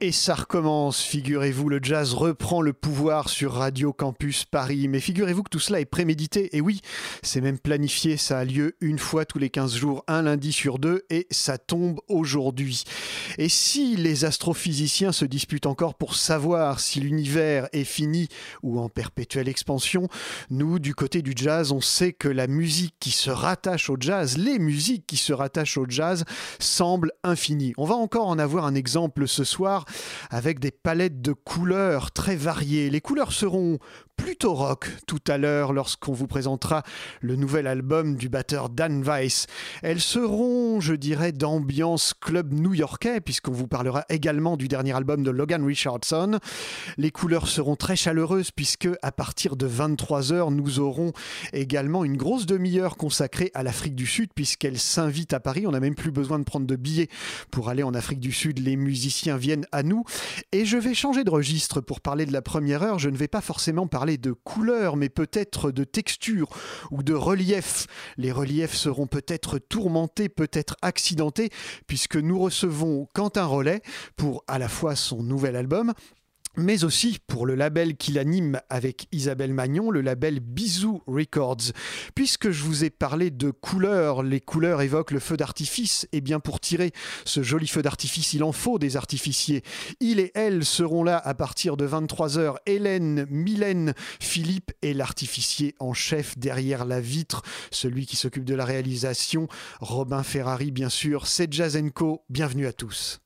Et ça recommence, figurez-vous, le jazz reprend le pouvoir sur Radio Campus Paris. Mais figurez-vous que tout cela est prémédité, et oui, c'est même planifié, ça a lieu une fois tous les 15 jours, un lundi sur deux, et ça tombe aujourd'hui. Et si les astrophysiciens se disputent encore pour savoir si l'univers est fini ou en perpétuelle expansion, nous, du côté du jazz, on sait que la musique qui se rattache au jazz, les musiques qui se rattachent au jazz, semblent infinies. On va encore en avoir un exemple ce soir avec des palettes de couleurs très variées. Les couleurs seront plutôt rock tout à l'heure lorsqu'on vous présentera le nouvel album du batteur Dan Weiss. Elles seront, je dirais, d'ambiance club new-yorkais puisqu'on vous parlera également du dernier album de Logan Richardson. Les couleurs seront très chaleureuses puisque à partir de 23h, nous aurons également une grosse demi-heure consacrée à l'Afrique du Sud puisqu'elle s'invite à Paris. On n'a même plus besoin de prendre de billets pour aller en Afrique du Sud. Les musiciens viennent à nous et je vais changer de registre pour parler de la première heure. Je ne vais pas forcément parler de couleurs, mais peut-être de texture ou de relief. Les reliefs seront peut-être tourmentés, peut-être accidentés, puisque nous recevons Quentin Rollet pour à la fois son nouvel album, mais aussi pour le label qu'il anime avec Isabelle Magnon, le label Bisou Records. Puisque je vous ai parlé de couleurs, les couleurs évoquent le feu d'artifice, et bien pour tirer ce joli feu d'artifice, il en faut des artificiers. Il et elle seront là à partir de 23h. Hélène, Mylène, Philippe et l'artificier en chef derrière la vitre, celui qui s'occupe de la réalisation, Robin Ferrari bien sûr, c'est Jazenko, bienvenue à tous.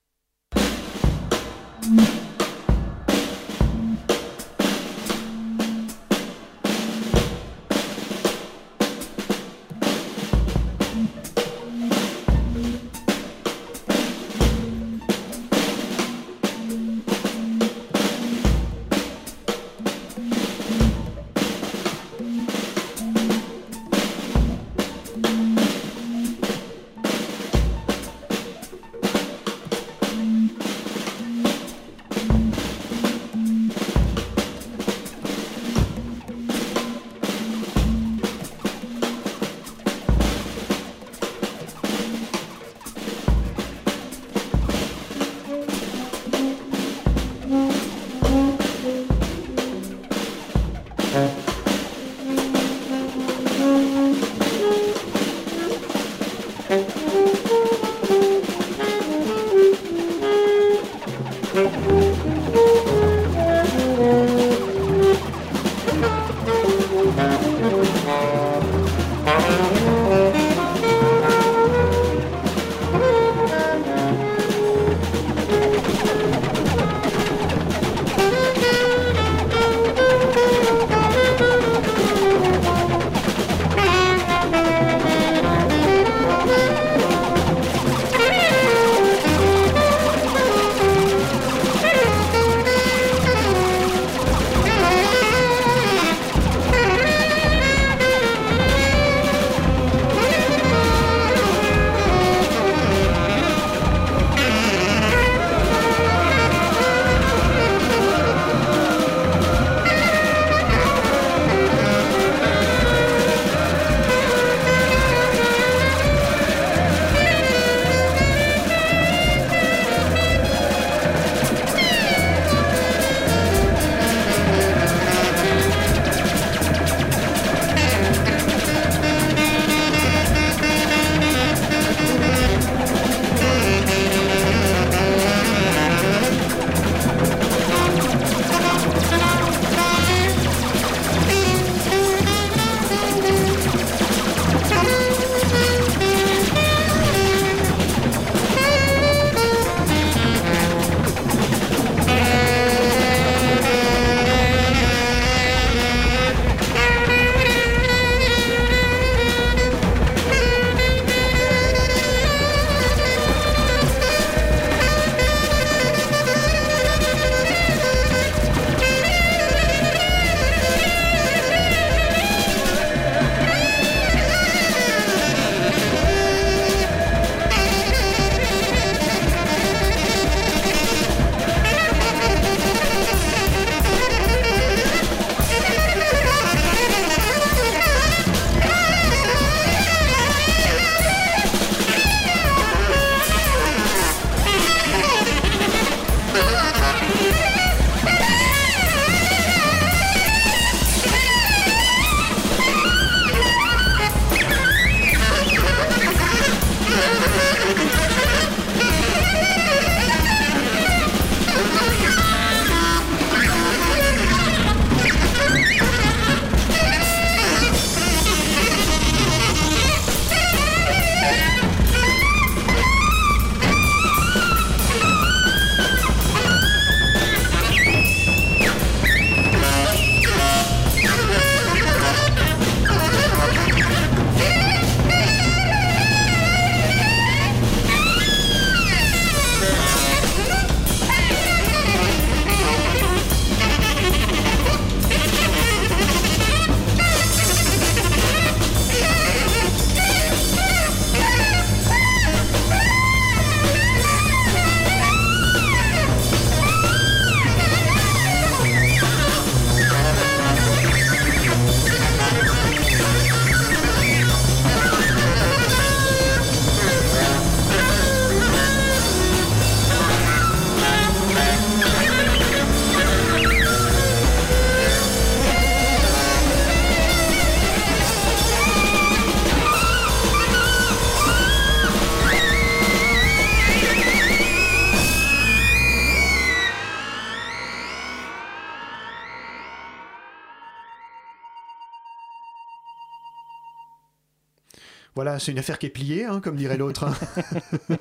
Voilà, c'est une affaire qui est pliée, hein, comme dirait l'autre. hein.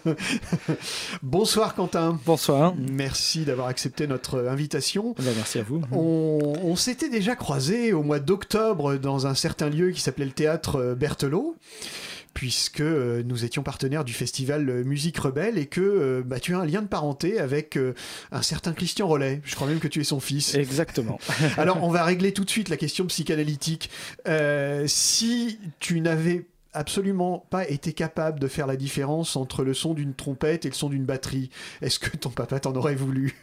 Bonsoir Quentin. Bonsoir. Merci d'avoir accepté notre invitation. Eh ben, merci à vous. On, on s'était déjà croisé au mois d'octobre dans un certain lieu qui s'appelait le théâtre euh, Berthelot puisque euh, nous étions partenaires du festival euh, Musique Rebelle et que euh, bah, tu as un lien de parenté avec euh, un certain Christian Rollet. Je crois même que tu es son fils. Exactement. Alors, on va régler tout de suite la question psychanalytique. Euh, si tu n'avais absolument pas été capable de faire la différence entre le son d'une trompette et le son d'une batterie, est-ce que ton papa t'en aurait voulu?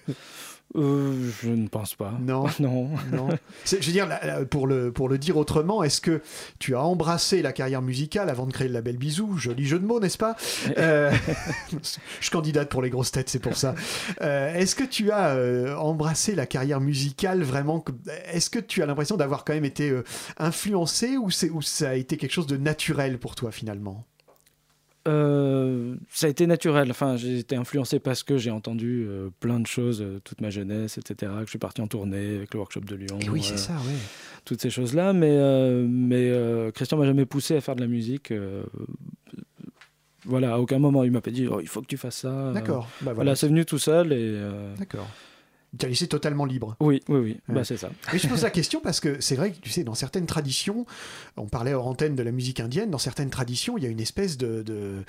Euh, je ne pense pas. Non. Non. Non. Je veux dire, pour le, pour le dire autrement, est-ce que tu as embrassé la carrière musicale avant de créer le label Bisou Joli jeu de mots, n'est-ce pas? Euh, Je candidate pour les grosses têtes, c'est pour ça. Euh, est-ce que tu as euh, embrassé la carrière musicale vraiment Est-ce que tu as l'impression d'avoir quand même été influencé ou, c'est- ou ça a été quelque chose de naturel pour toi finalement? Euh, ça a été naturel. Enfin, j'ai été influencé parce que j'ai entendu euh, plein de choses euh, toute ma jeunesse, etc. Que je suis parti en tournée avec le workshop de Lyon. Et oui, c'est ça, oui. Toutes ces choses-là. Mais, mais Christian m'a jamais poussé à faire de la musique. voilà, à aucun moment il m'a pas dit oh, il faut que tu fasses ça. D'accord. Bah, Voilà, voilà. c'est venu tout seul et. D'accord. Tu as laissé totalement libre. Oui, oui, oui. Ouais. Bah, c'est ça. Mais je pose la question parce que c'est vrai que tu sais, dans certaines traditions, on parlait hors antenne de la musique indienne, dans certaines traditions, il y a une espèce de, de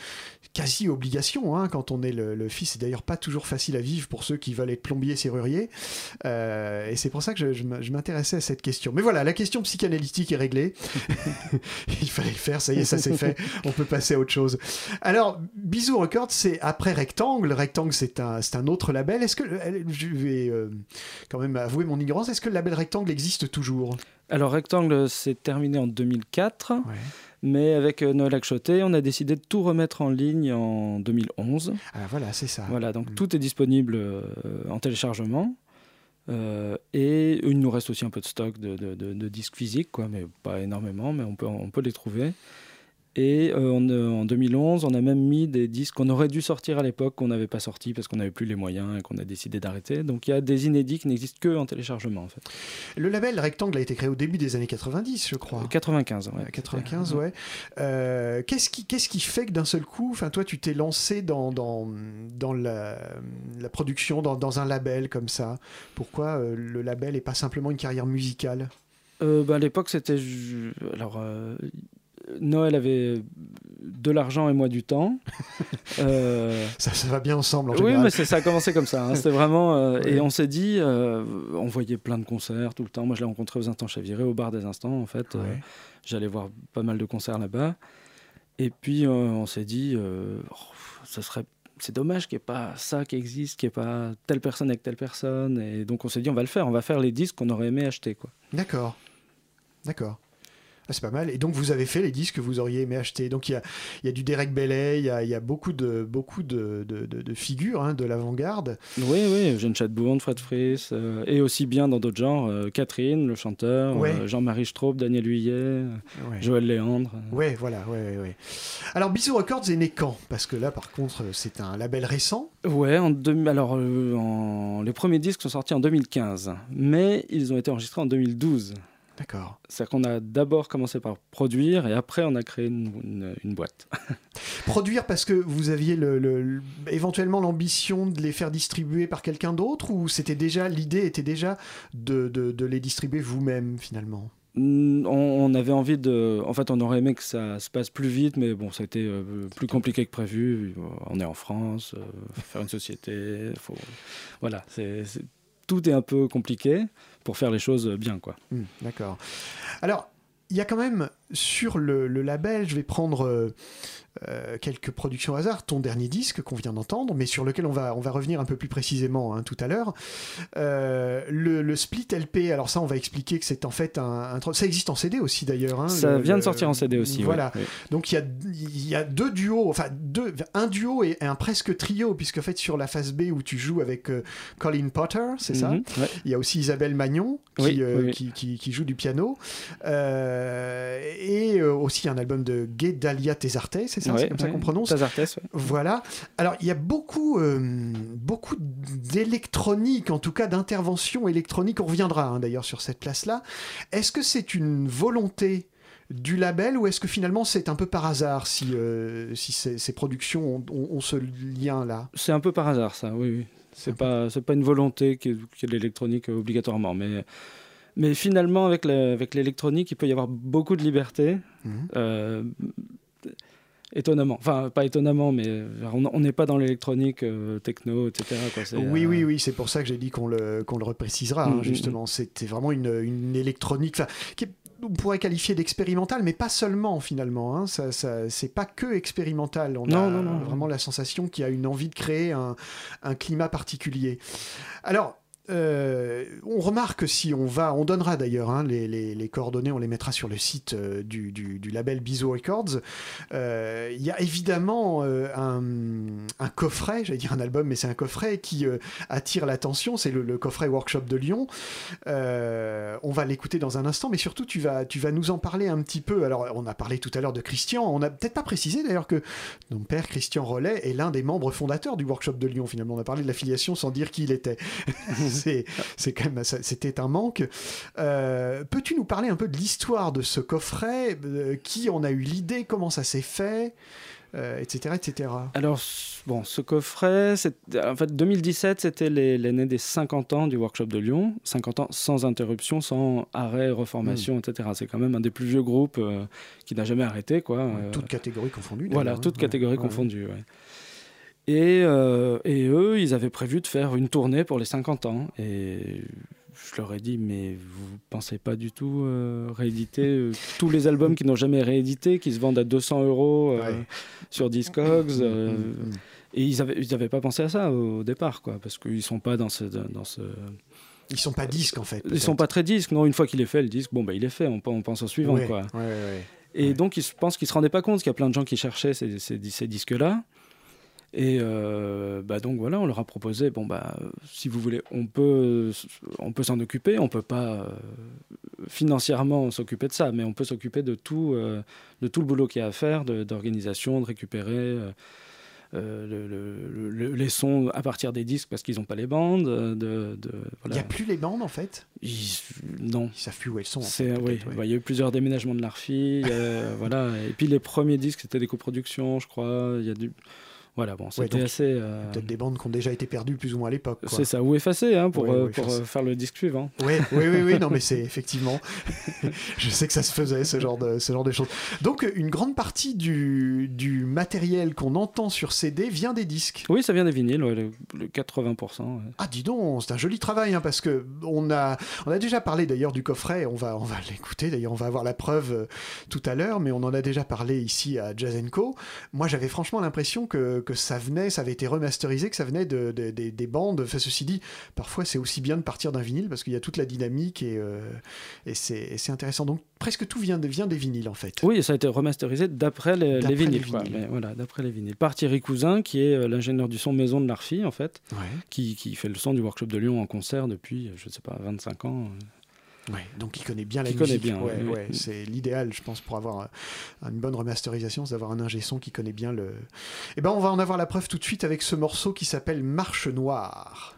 quasi-obligation hein, quand on est le, le fils. C'est d'ailleurs pas toujours facile à vivre pour ceux qui veulent être plombiers serruriers. Euh, et c'est pour ça que je, m'intéressais à cette question. Mais voilà, la question psychanalytique est réglée. il fallait le faire, ça y est, ça c'est fait. On peut passer à autre chose. Alors, Bisou Records, c'est après Rectangle. Rectangle, c'est un, c'est un autre label. Est-ce que, je vais euh, quand même avouer mon ignorance, est-ce que le label Rectangle existe toujours? Alors, Rectangle s'est terminé en 2004. Mais avec euh, Noël Akchoté, on a décidé de tout remettre en ligne en 2011. Ah voilà, c'est ça. Voilà, donc Mm. tout est disponible euh, en téléchargement. Euh, et il nous reste aussi un peu de stock de, de- de- de disques physiques, quoi, mais pas énormément, mais on peut, on peut les trouver. Et euh, on, euh, en 2011, on a même mis des disques qu'on aurait dû sortir à l'époque, qu'on n'avait pas sortis parce qu'on n'avait plus les moyens et qu'on a décidé d'arrêter. Donc il y a des inédits qui n'existent que en téléchargement, en fait. Le label Rectangle a été créé au début des années 90, je crois. 95, ouais. Euh, 95, ouais. Euh, qu'est-ce qui, qu'est-ce qui fait que d'un seul coup, enfin toi, tu t'es lancé dans, dans, dans la, la production, dans, dans un label comme ça? Pourquoi le label et pas simplement une carrière musicale? Bah, à l'époque, c'était. Alors, Noël avait de l'argent et moi du temps. Euh, ça, ça va bien ensemble en oui, général. mais ça a commencé comme ça. hein. C'était vraiment. euh, Ouais. Et on s'est dit, euh, on voyait plein de concerts tout le temps. Moi, je l'ai rencontré aux Instants Chaviré, au bar des Instants, en fait. Ouais. J'allais voir pas mal de concerts là-bas. Et puis, on s'est dit, oh, ce serait. C'est dommage qu'il n'y ait pas ça qui existe, qu'il n'y ait pas telle personne avec telle personne. Et donc, on s'est dit, on va le faire. On va faire les disques qu'on aurait aimé acheter. Quoi. D'accord. D'accord. Ah, c'est pas mal. Et donc, vous avez fait les disques que vous auriez aimé acheter. Donc, il y a, il y a du Derek Bailey, il y a, il y a beaucoup de, beaucoup de, de- de- de figures hein, de l'avant-garde. Oui, oui, Eugène Chatbourne, Fred Fries, euh, et aussi bien dans d'autres genres, euh, Catherine, le chanteur, Ouais. euh, Jean-Marie Straub, Daniel euh, Ouais. Joël Léandre. Ouais, voilà, ouais, ouais. Alors, Bisou Records est né quand? Parce que là, par contre, c'est un label récent. Ouais, en deux- alors euh, en- les premiers disques sont sortis en 2015, mais ils ont été enregistrés en 2012. D'accord. C'est-à-dire qu'on a d'abord commencé par produire et après on a créé une, une- une boîte. Produire parce que vous aviez le, le- le- éventuellement l'ambition de les faire distribuer par quelqu'un d'autre ou c'était déjà l'idée était déjà de, de- de les distribuer vous-même finalement? On, avait envie de. En fait, on aurait aimé que ça se passe plus vite, mais bon, ça a été euh, plus compliqué que prévu. On est en France, euh, faut faire une société, faut... voilà, c'est- tout est un peu compliqué pour faire les choses bien, quoi. Hmm, D'accord. Alors, il y a quand même sur le, label, je vais prendre euh, euh, quelques productions hasard, ton dernier disque qu'on vient d'entendre, mais sur lequel on va, on va revenir un peu plus précisément hein, tout à l'heure. Euh, le, le split LP, alors ça on va expliquer que c'est en fait un, Ça existe en CD aussi d'ailleurs. hein, ça le- vient de sortir en CD aussi. Voilà. ouais. Donc il y a, y a deux duos, enfin deux, un duo et un presque trio, puisque en fait sur la phase B où tu joues avec euh, Colin Potter, c'est ça Mhm, ouais. il y a aussi Isabelle Magnon qui, Oui, oui, oui. qui, qui- qui joue du piano. Et aussi un album de Guedalia Tesarte, c'est ça Ouais, C'est comme ça qu'on prononce Tazartes. Voilà. Alors, il y a beaucoup, euh, beaucoup d'électronique, en tout cas d'intervention électronique. On reviendra hein, d'ailleurs sur cette place-là. Est-ce que c'est une volonté du label ou est-ce que finalement c'est un peu par hasard si, euh, si ces, ces productions ont, ont- ont ce lien-là? C'est un peu par hasard, ça, oui. oui. C'est pas, c'est pas une volonté ait de l'électronique euh, obligatoirement. Mais, mais finalement, avec l'électronique, il peut y avoir beaucoup de liberté. Mhm. Euh, étonnamment. Enfin, pas étonnamment, mais euh, on n'est pas dans l'électronique euh, techno, etc. quoi. C'est, Oui, euh, oui, oui, c'est pour ça que j'ai dit qu'on le, qu'on le reprécisera, hein, Mm, mm, justement. C'était vraiment une, une électronique qui est- on pourrait qualifier d'expérimentale, mais pas seulement finalement. Hein. Ça, ça, c'est pas que expérimental. On Non, a non, non. vraiment la sensation qu'il y a une envie de créer un, un climat particulier. Alors, euh, on remarque si on va, on donnera d'ailleurs hein, les, coordonnées, on les mettra sur le site euh, du, label Bizo Records. Euh, Il y a évidemment un, coffret, j'allais dire un album, mais c'est un coffret qui attire l'attention. C'est le, coffret Workshop de Lyon. On va l'écouter dans un instant, mais surtout tu vas, tu vas nous en parler un petit peu. Alors, on a parlé tout à l'heure de Christian. On n'a peut-être pas précisé d'ailleurs que mon père Christian Rollet est l'un des membres fondateurs du Workshop de Lyon. Finalement, on a parlé de l'affiliation sans dire qui il était. c'est, quand même, c'était un manque. Euh, peux-tu nous parler un peu de l'histoire de ce coffret euh, Qui en a eu l'idée Comment ça s'est fait Euh, Etc. etc. Alors, bon, ce coffret, en fait, 2017, c'était l'année des 50 ans du workshop de Lyon. 50 ans sans interruption, sans arrêt, reformation, Hmm. etc. C'est quand même un des plus vieux groupes euh, qui n'a jamais arrêté, quoi. Euh, Toutes catégories confondues. Voilà, toutes hein. catégories Ouais, confondues. ouais. Et, euh, et eux, ils avaient prévu de faire une tournée pour les 50 ans. Et je leur ai dit, mais vous pensez pas du tout euh, rééditer euh, tous les albums qui n'ont jamais réédité, qui se vendent à 200 euros Ouais. sur Discogs euh, Mm, mm. Et ils avaient, ils avaient pas pensé à ça au départ, quoi, parce qu'ils sont pas dans ce, dans ce, Ils sont pas disques en fait. ils sont pas très disques. Non, une fois qu'il est fait, le disque, bon bah il est fait. On, on pense au suivant, Ouais, quoi. ouais. Et donc, je pense qu'ils se rendaient pas compte qu'il y a plein de gens qui cherchaient ces, ces, ces disques-là. Et euh, bah donc voilà, on leur a proposé, bon bah, si vous voulez, on peut, on peut s'en occuper, on peut pas euh, financièrement s'occuper de ça, mais on peut s'occuper de tout, euh, de tout le boulot qu'il y a à faire, d'organisation, de, récupérer le- le- le- les sons à partir des disques parce qu'ils n'ont pas les bandes. De, de- Il n'y a plus les bandes en fait? Ils- non, Ils savent plus où elles sont. en fait, oui, peut-être, ouais. bah, il y a eu plusieurs déménagements de l'Arfi, voilà. Et puis les premiers disques c'était des coproductions, je crois. Il y a du, voilà, bon, c'était donc, assez. euh, Peut-être des bandes qui ont déjà été perdues plus ou moins à l'époque. c'est ça, ou effacé hein, pour, Ouais, euh, ou pour euh, faire le disque suivant. Oui, oui, oui, oui, non, mais c'est effectivement. je sais que ça se faisait, ce genre de, ce genre de choses. Donc, une grande partie du, du matériel qu'on entend sur CD vient des disques. Oui, ça vient des vinyles, ouais, le, le 80%. ouais. Ah, dis donc, c'est un joli travail, hein, parce que on a, on a déjà parlé d'ailleurs du coffret, on va, on va l'écouter, d'ailleurs, on va avoir la preuve euh, tout à l'heure, mais on en a déjà parlé ici à Jazz Co. Moi, j'avais franchement l'impression que, que ça venait, ça avait été remasterisé, que ça venait de, de- des- des bandes. Enfin, ceci dit, parfois, c'est aussi bien de partir d'un vinyle, parce qu'il y a toute la dynamique et, euh, et c'est intéressant. Donc, presque tout vient, de- vient des vinyles, en fait. Oui, ça a été remasterisé d'après les, vinyles. les quoi. vinyles. Mais voilà, d'après les vinyles. Par Thierry Cousin, qui est euh, l'ingénieur du son maison de l'Arfi, en fait, Ouais. qui, qui fait le son du workshop de Lyon en concert depuis, je ne sais pas, 25 ans. Ouais, donc il connaît bien la Qui musique. bien, ouais, oui, oui. ouais, c'est l'idéal, je pense, pour avoir une bonne remasterisation, c'est d'avoir un ingé son qui connaît bien le. Eh ben, on va en avoir la preuve tout de suite avec ce morceau qui s'appelle Marche Noire.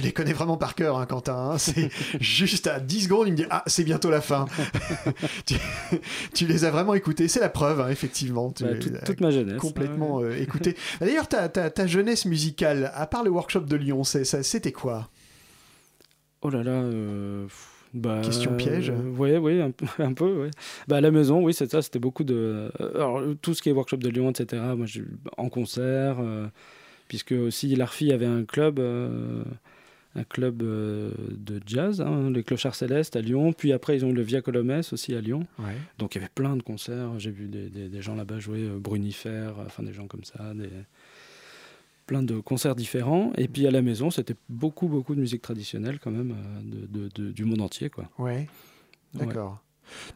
Tu les connais vraiment par cœur, hein, Quentin. hein. C'est juste à 10 secondes, il me dit Ah, c'est bientôt la fin. tu, tu les as vraiment écoutés. C'est la preuve, hein, effectivement. Tu Bah, les tout- as toute ma jeunesse. complètement euh, écoutés. D'ailleurs, ta, ta, ta jeunesse musicale, à part le workshop de Lyon, c'était quoi? Oh là là. euh, bah, Question piège. euh, ouais, oui, un, peu- un peu. Ouais. Bah, à la maison, oui, c'est ça. C'était beaucoup de. euh, Alors, tout ce qui est workshop de Lyon, etc. Moi, en concert, euh, puisque aussi l'Arfi avait un club. euh, un club euh, de jazz, hein, les Clochards Célestes à Lyon. Puis après, ils ont eu le Via Colomès aussi à Lyon. Donc il y avait plein de concerts. J'ai vu des, des- des gens là-bas jouer euh, Brunifer, enfin des gens comme ça, des... plein de concerts différents. Et puis à la maison, c'était beaucoup, beaucoup de musique traditionnelle quand même, euh, de, de- de- du monde entier. Quoi. Ouais. D'accord.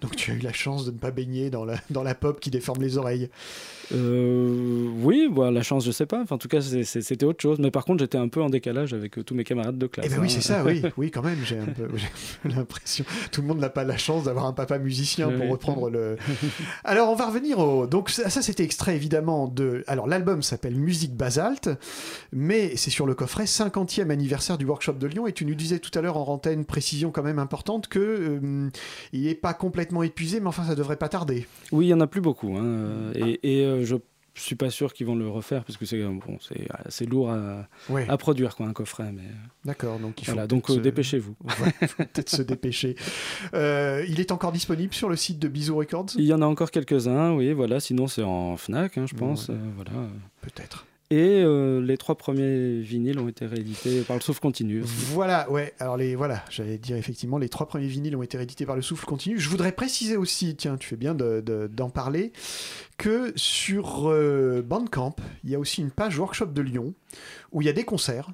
Donc tu as eu la chance de ne pas baigner dans la, dans la pop qui déforme les oreilles. Euh, oui, bah, la chance, je sais pas. Enfin, en tout cas, c'était autre chose. Mais par contre, j'étais un peu en décalage avec euh, tous mes camarades de classe. Eh ben oui, c'est ça, oui, oui, quand même. J'ai un peu l'impression. Tout le monde n'a pas la chance d'avoir un papa musicien pour reprendre le. Alors, on va revenir au. Donc, ça, ça, c'était extrait évidemment de. Alors, l'album s'appelle Musique Basalte, mais c'est sur le coffret 50e anniversaire du workshop de Lyon. Et tu nous disais tout à l'heure en antenne, précision quand même importante, que euh, il n'est pas complètement épuisé, mais enfin, ça devrait pas tarder. Oui, il y en a plus beaucoup. hein, euh, Et, et, euh, je suis pas sûr qu'ils vont le refaire parce que c'est euh, bon, c'est assez lourd à, Ouais. à produire, quoi, un coffret. Mais D'accord, donc il faut. voilà, donc euh, se- dépêchez-vous. Ouais, peut-être se dépêcher. Euh, il est encore disponible sur le site de Bisou Records? Il y en a encore quelques-uns, oui, voilà. Sinon, c'est en Fnac, hein, je pense. euh, voilà. Peut-être. Et euh, les trois premiers vinyles ont été réédités par le Souffle Continu. Voilà, ouais. Alors les voilà, j'allais dire effectivement, les trois premiers vinyles ont été réédités par le Souffle Continu. Je voudrais préciser aussi, tiens, tu fais bien de- de- d'en parler, que sur euh, Bandcamp, il y a aussi une page workshop de Lyon où il y a des concerts.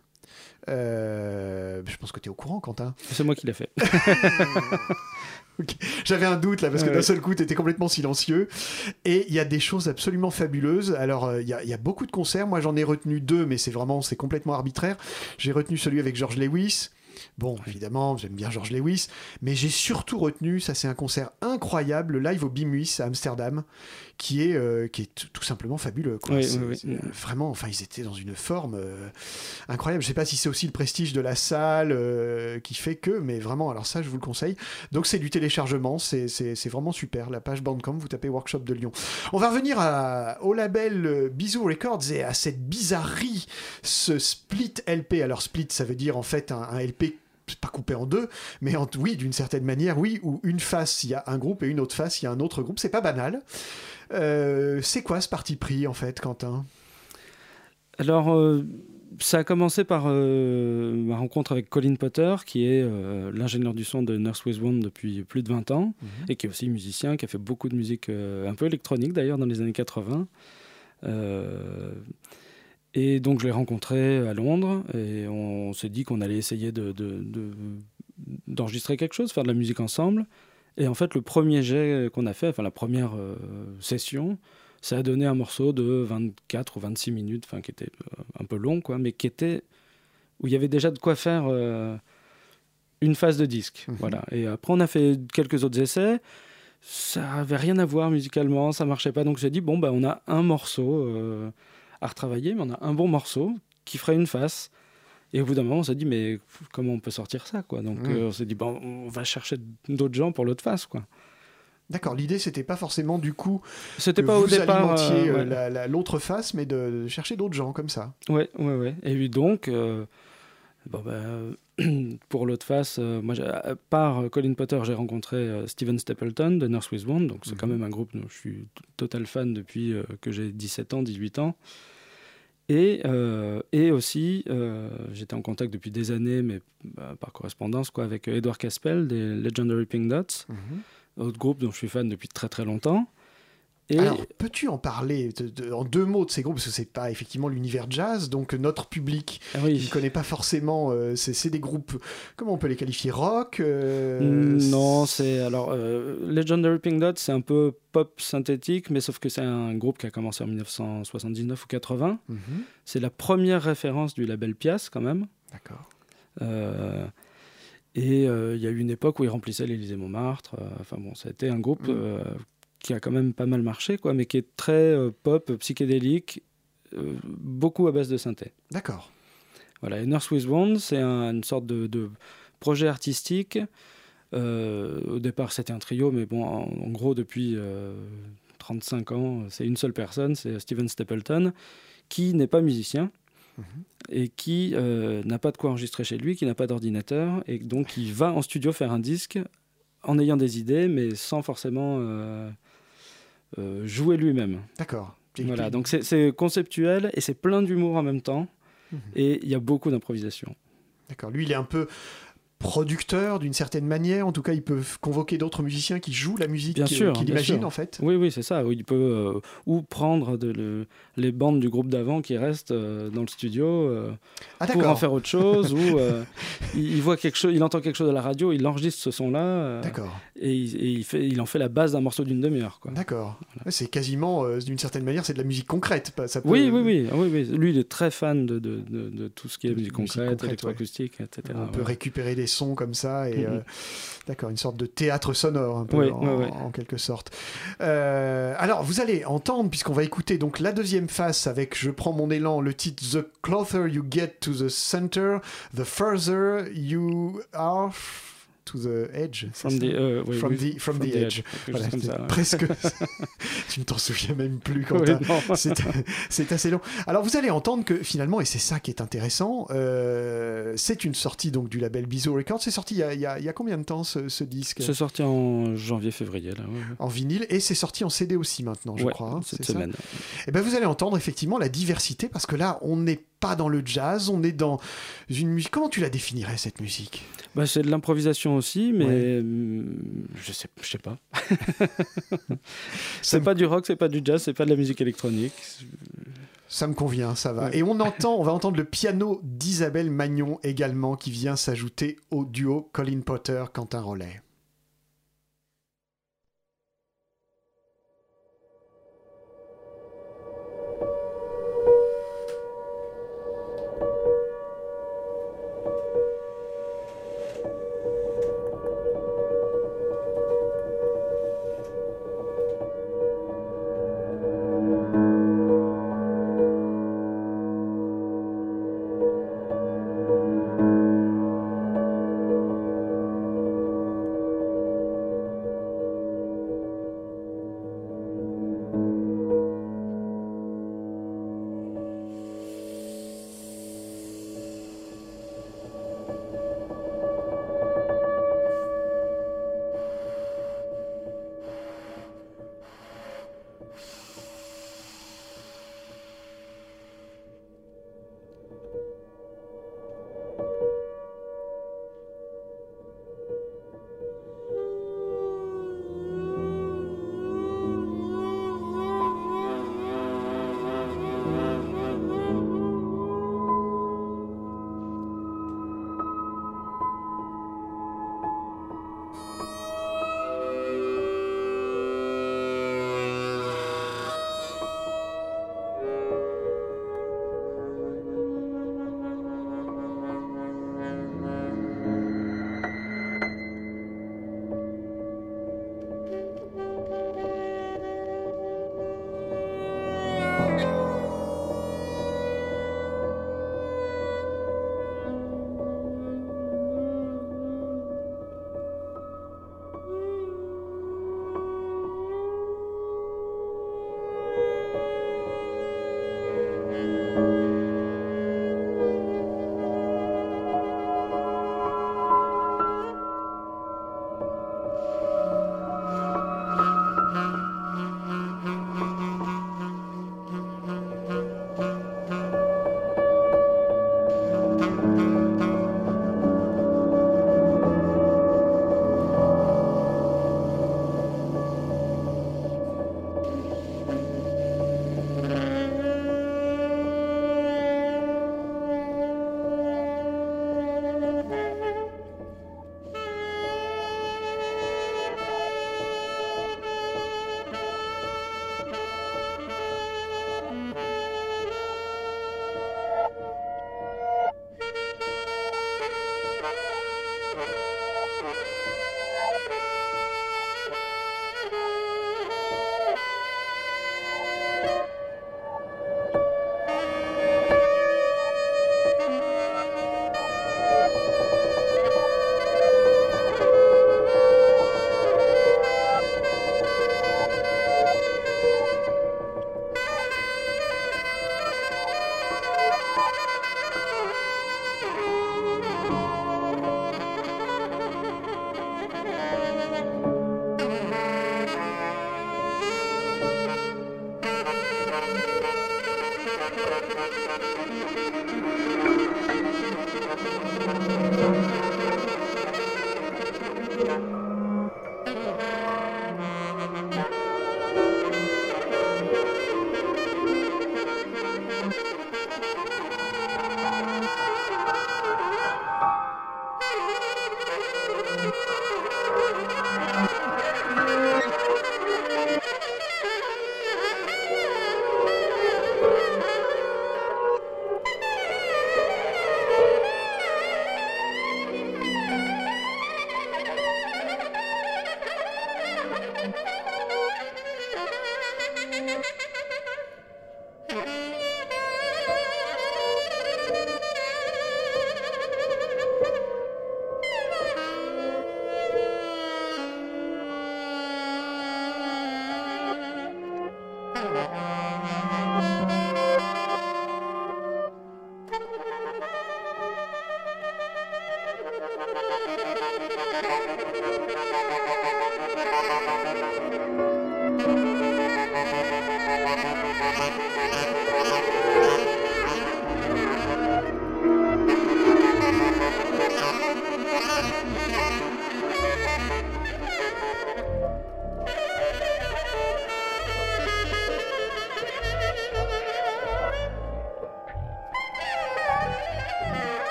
Euh, je pense que tu es au courant, Quentin. C'est moi qui l'ai fait. J'avais un doute là parce que Ouais. d'un seul coup, tu étais complètement silencieux. Et il y a des choses absolument fabuleuses. Alors, euh, il y, a- il y a beaucoup de concerts. Moi, j'en ai retenu deux, mais c'est vraiment, c'est complètement arbitraire. J'ai retenu celui avec George Lewis. Bon, évidemment, j'aime bien George Lewis, mais j'ai surtout retenu, ça c'est un concert incroyable, le live au Bimuis à Amsterdam, qui est, euh, qui est tout simplement fabuleux. quoi. Oui, C'est- oui, oui. c'est, euh, Vraiment, enfin, ils étaient dans une forme euh, incroyable. Je sais pas si c'est aussi le prestige de la salle euh, qui fait que, mais vraiment, alors ça, je vous le conseille. Donc c'est du téléchargement, c'est vraiment super. La page Bandcamp, vous tapez Workshop de Lyon. On va revenir à- au label Bisou Records et à cette bizarrerie, ce split LP. Alors split, ça veut dire en fait un, un LP pas coupé en deux, mais en, oui, d'une certaine manière, oui, où une face, il y a un groupe et une autre face, il y a un autre groupe. C'est pas banal. Euh, c'est quoi ce parti pris en fait, Quentin? Alors, euh, ça a commencé par euh, ma rencontre avec Colin Potter, qui est l'ingénieur du son de Nurse with Wound depuis plus de 20 ans, et qui est aussi musicien, qui a fait beaucoup de musique un peu électronique d'ailleurs dans les années 80. Euh, et donc je l'ai rencontré à Londres et on s'est dit qu'on allait essayer de, de- de- d'enregistrer quelque chose, faire de la musique ensemble. Et en fait, le premier jet qu'on a fait, enfin la première euh, session, ça a donné un morceau de 24 ou 26 minutes, enfin qui était euh, un peu long, quoi, mais qui était où il y avait déjà de quoi faire euh, une phase de disque. Voilà. Et après, on a fait quelques autres essais. Ça avait rien à voir musicalement, ça marchait pas. Donc j'ai dit bon, bah, on a un morceau euh, à retravailler, mais on a un bon morceau qui ferait une face. Et au bout d'un moment, on s'est dit mais comment on peut sortir ça, quoi? Donc Mm. euh, on s'est dit bon, on va chercher d'autres gens pour l'autre face, quoi. D'accord, l'idée c'était pas forcément du coup C'était pas au départ. alimentiez euh, euh, ouais. la- la- l'autre face, mais de, de chercher d'autres gens comme ça. Ouais, ouais, ouais. Et donc, euh, bon, bah, euh, pour l'autre face, euh, moi, euh, Colin Potter, j'ai rencontré Steven Stapleton de Nurse with Wound. Donc, c'est quand même un groupe dont je suis total fan depuis que j'ai 17 ans, 18 ans. Et, euh, et aussi, euh, j'étais en contact depuis des années, mais bah, par correspondance, quoi, avec Edward Caspel des Legendary Pink Dots, autre groupe dont je suis fan depuis très très longtemps. Et Alors, peux-tu en parler de- de- en deux mots de ces groupes? Parce que c'est pas effectivement l'univers jazz, donc notre public Ah oui. qui ne connaît pas forcément. euh, c'est des groupes, comment on peut les qualifier? Rock euh, Non, c'est alors euh, Legendary Pink Dot, c'est un peu pop synthétique, mais sauf que c'est un groupe qui a commencé en 1979 ou 80. Mhm. C'est la première référence du label Pias quand même. D'accord. Euh, et euh, il y a eu une époque où ils remplissaient l'Élysée Montmartre. euh, Enfin bon, ça a été un groupe Mhm. Qui a quand même pas mal marché, quoi, mais qui est très euh, pop, psychédélique, euh, beaucoup à base de synthé. D'accord. Voilà, et Nurse with Wound, c'est un- une sorte de, de projet artistique. Euh, au départ, c'était un trio, mais bon, en, en gros, depuis euh, 35 ans, c'est une seule personne, c'est Steven Stapleton, qui n'est pas musicien et qui euh, n'a pas de quoi enregistrer chez lui, qui n'a pas d'ordinateur, et donc il va en studio faire un disque en ayant des idées, mais sans forcément jouer lui-même. D'accord. Voilà, donc c'est- c'est conceptuel et c'est plein d'humour en même temps, Mhm. et il y a beaucoup d'improvisation. D'accord. Lui, il est un peu producteur d'une certaine manière. En tout cas, il peut convoquer d'autres musiciens qui jouent la musique qu'il imagine, sûr. en fait. Oui, oui, c'est ça. Il peut euh, ou prendre de le- les bandes du groupe d'avant qui restent euh, dans le studio euh, Ah, pour en faire autre chose, ou il, il voit quelque chose, il entend quelque chose à la radio, il enregistre ce son-là, D'accord. et, il, et il fait, il en fait la base d'un morceau d'une demi-heure. quoi. D'accord. C'est quasiment, d'une certaine manière, c'est de la musique concrète. Ça peut- Oui, oui, oui, oui, oui. Lui, il est très fan de, de, de, de tout ce qui est musique musique concrète, concrète, électroacoustique, etc. On peut récupérer des sons comme ça et Mhm. euh, d'accord une sorte de théâtre sonore un peu Oui, en, oui, oui. en quelque sorte. Euh, alors vous allez entendre puisqu'on va écouter donc la deuxième face avec je prends mon élan le titre The closer you get to the center, the further you are to the edge. From the, euh, oui, From oui, the- from the edge. quelque Voilà, chose comme c'est ça. ouais. presque. tu ne t'en souviens même plus quand Oui, c'est assez long. Alors vous allez entendre que finalement, et c'est ça qui est intéressant, euh, c'est une sortie donc du label Bizou Records. C'est sorti il y, a, il y a- il y a combien de temps ce, ce disque? C'est sorti en janvier-février, là. ouais, en vinyle et c'est sorti en CD aussi maintenant, je Ouais, crois. hein, cette c'est ça? semaine. Et ben vous allez entendre effectivement la diversité parce que là, on n'est pas dans le jazz, on est dans une musique. Comment tu la définirais cette musique? Bah, c'est de l'improvisation aussi, mais Ouais. hum, je sais, je sais pas. C'est me- pas du rock, c'est pas du jazz, c'est pas de la musique électronique. Ça me convient, ça va. Ouais. Et on entend, on va entendre le piano d'Isabelle Magnon également qui vient s'ajouter au duo Colin Potter Quentin Rollet.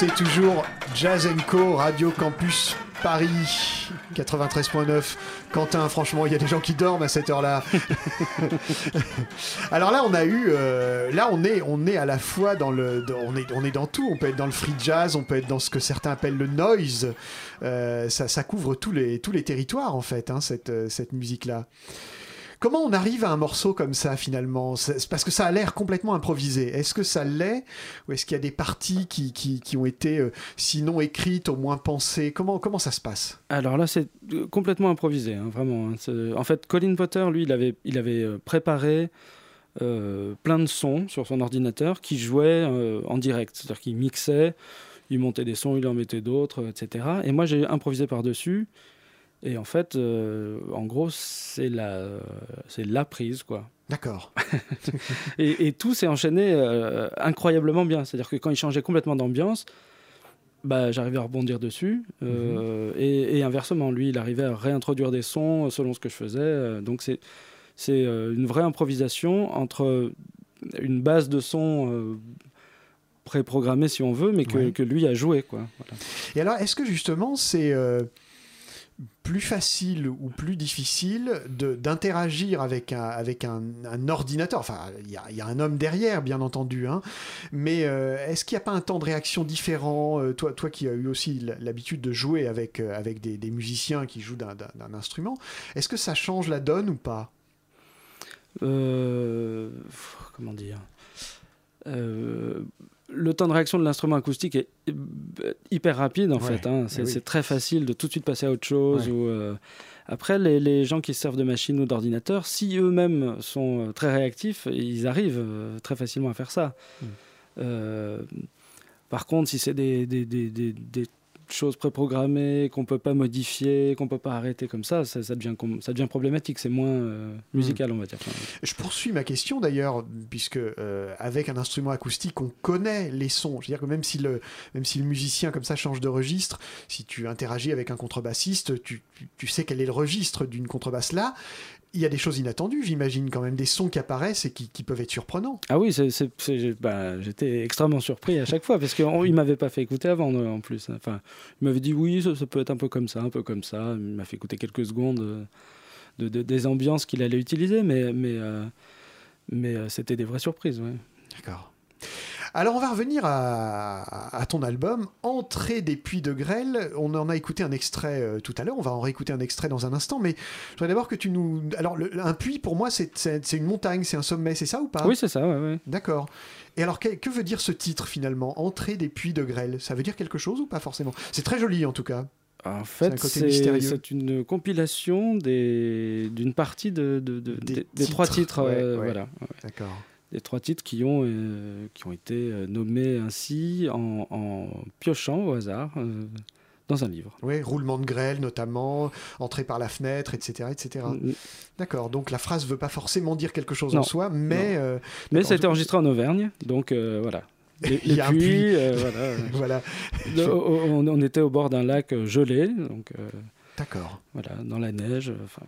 C'est toujours Jazz Co, Radio Campus Paris 93.9. Quentin, franchement, il y a des gens qui dorment à cette heure-là. Alors là, on a eu, euh, là, on est, on est à la fois dans le, on est, on est dans tout. On peut être dans le free jazz, on peut être dans ce que certains appellent le noise. Euh, ça, ça couvre tous les, tous les territoires en fait, hein, cette, euh, cette musique-là. Comment on arrive à un morceau comme ça finalement? Parce que ça a l'air complètement improvisé. Est-ce que ça l'est? Ou est-ce qu'il y a des parties qui, qui, ont été, euh, sinon écrites, au moins pensées? Comment, comment ça se passe? Alors là, c'est euh, complètement improvisé, hein, vraiment. Hein. En fait, Colin Potter, lui, il avait, il avait euh, préparé plein de sons sur son ordinateur qui jouaient euh, en direct. C'est-à-dire qu'il mixait, il montait des sons, il en mettait d'autres, etc. Et moi, j'ai improvisé par-dessus. Et en fait, euh, en gros, c'est la, c'est la prise, quoi. D'accord. et, et tout s'est enchaîné euh, incroyablement bien. C'est-à-dire que quand il changeait complètement d'ambiance, bah, j'arrivais à rebondir dessus. euh, et, et inversement, lui, il arrivait à réintroduire des sons selon ce que je faisais. donc c'est c'est une vraie improvisation entre une base de son euh, préprogrammée, si on veut, mais que, Ouais. que lui a joué. Quoi. Voilà. Et alors, est-ce que justement c'est plus facile ou plus difficile d'interagir avec, un, avec un, ordinateur. Enfin, il y a, un homme derrière, bien entendu, hein, mais euh, est-ce qu'il n'y a pas un temps de réaction différent Euh, toi, toi qui as eu aussi l'habitude de jouer avec, euh, avec des, des musiciens qui jouent d'un- instrument, est-ce que ça change la donne ou pas? Comment dire? Le temps de réaction de l'instrument acoustique est euh, hyper rapide en Ouais, fait. hein. mais C'est oui. très facile de tout de suite passer à autre chose. Ouais. Ou, euh, Après, les, les gens qui se servent de machines ou d'ordinateurs, si eux-mêmes sont euh, très réactifs, ils arrivent très facilement à faire ça. Mm. Euh, par contre, si c'est des, des, des, des- des choses préprogrammées qu'on peut pas modifier, qu'on peut pas arrêter comme ça, ça, ça devient, com- ça devient problématique. C'est moins euh, Mm. musical, on va dire. Je poursuis ma question d'ailleurs, puisque euh, avec un instrument acoustique, on connaît les sons. Je veux dire que même si le, même si le musicien comme ça change de registre, si tu interagis avec un contrebassiste, tu sais quel est le registre d'une contrebasse là. Il y a des choses inattendues, j'imagine, quand même, des sons qui apparaissent et qui, qui peuvent être surprenants. Ah oui, bah, j'étais extrêmement surpris à chaque fois parce qu'il ne m'avait pas fait écouter avant euh, en plus. Enfin, il m'avait dit oui, ça, ça peut être un peu comme ça, un peu comme ça. Il m'a fait écouter quelques secondes euh, de, de- des ambiances qu'il allait utiliser, mais, mais, euh, mais c'était des vraies surprises. ouais. D'accord. Alors on va revenir à, à ton album Entrée des puits de grêle. On en a écouté un extrait euh, tout à l'heure, on va en réécouter un extrait dans un instant, mais je voudrais d'abord que tu nous... Alors le- un puits pour moi c'est une montagne, c'est un sommet, c'est ça ou pas? Oui, c'est ça, ouais, ouais. D'accord. Et alors que, que veut dire ce titre finalement Entrée des puits de grêle? Ça veut dire quelque chose ou pas forcément? C'est très joli en tout cas. En fait, c'est une compilation d'une partie de, de- de- Des trois titres, ouais, euh, ouais. Voilà. D'accord. Des trois titres qui ont, euh, qui ont été euh, nommés ainsi en, en piochant au hasard euh, dans un livre. Oui, roulement de grêle notamment, entrée par la fenêtre, etc. etc. Mm. D'accord, donc la phrase veut pas forcément dire quelque chose en soi, mais... euh, Mais ça a été enregistré en Auvergne, donc voilà. Les, Il y les a un puits, voilà. Voilà, Le- on, on était au bord d'un lac gelé, donc d'accord. voilà, dans la neige. enfin,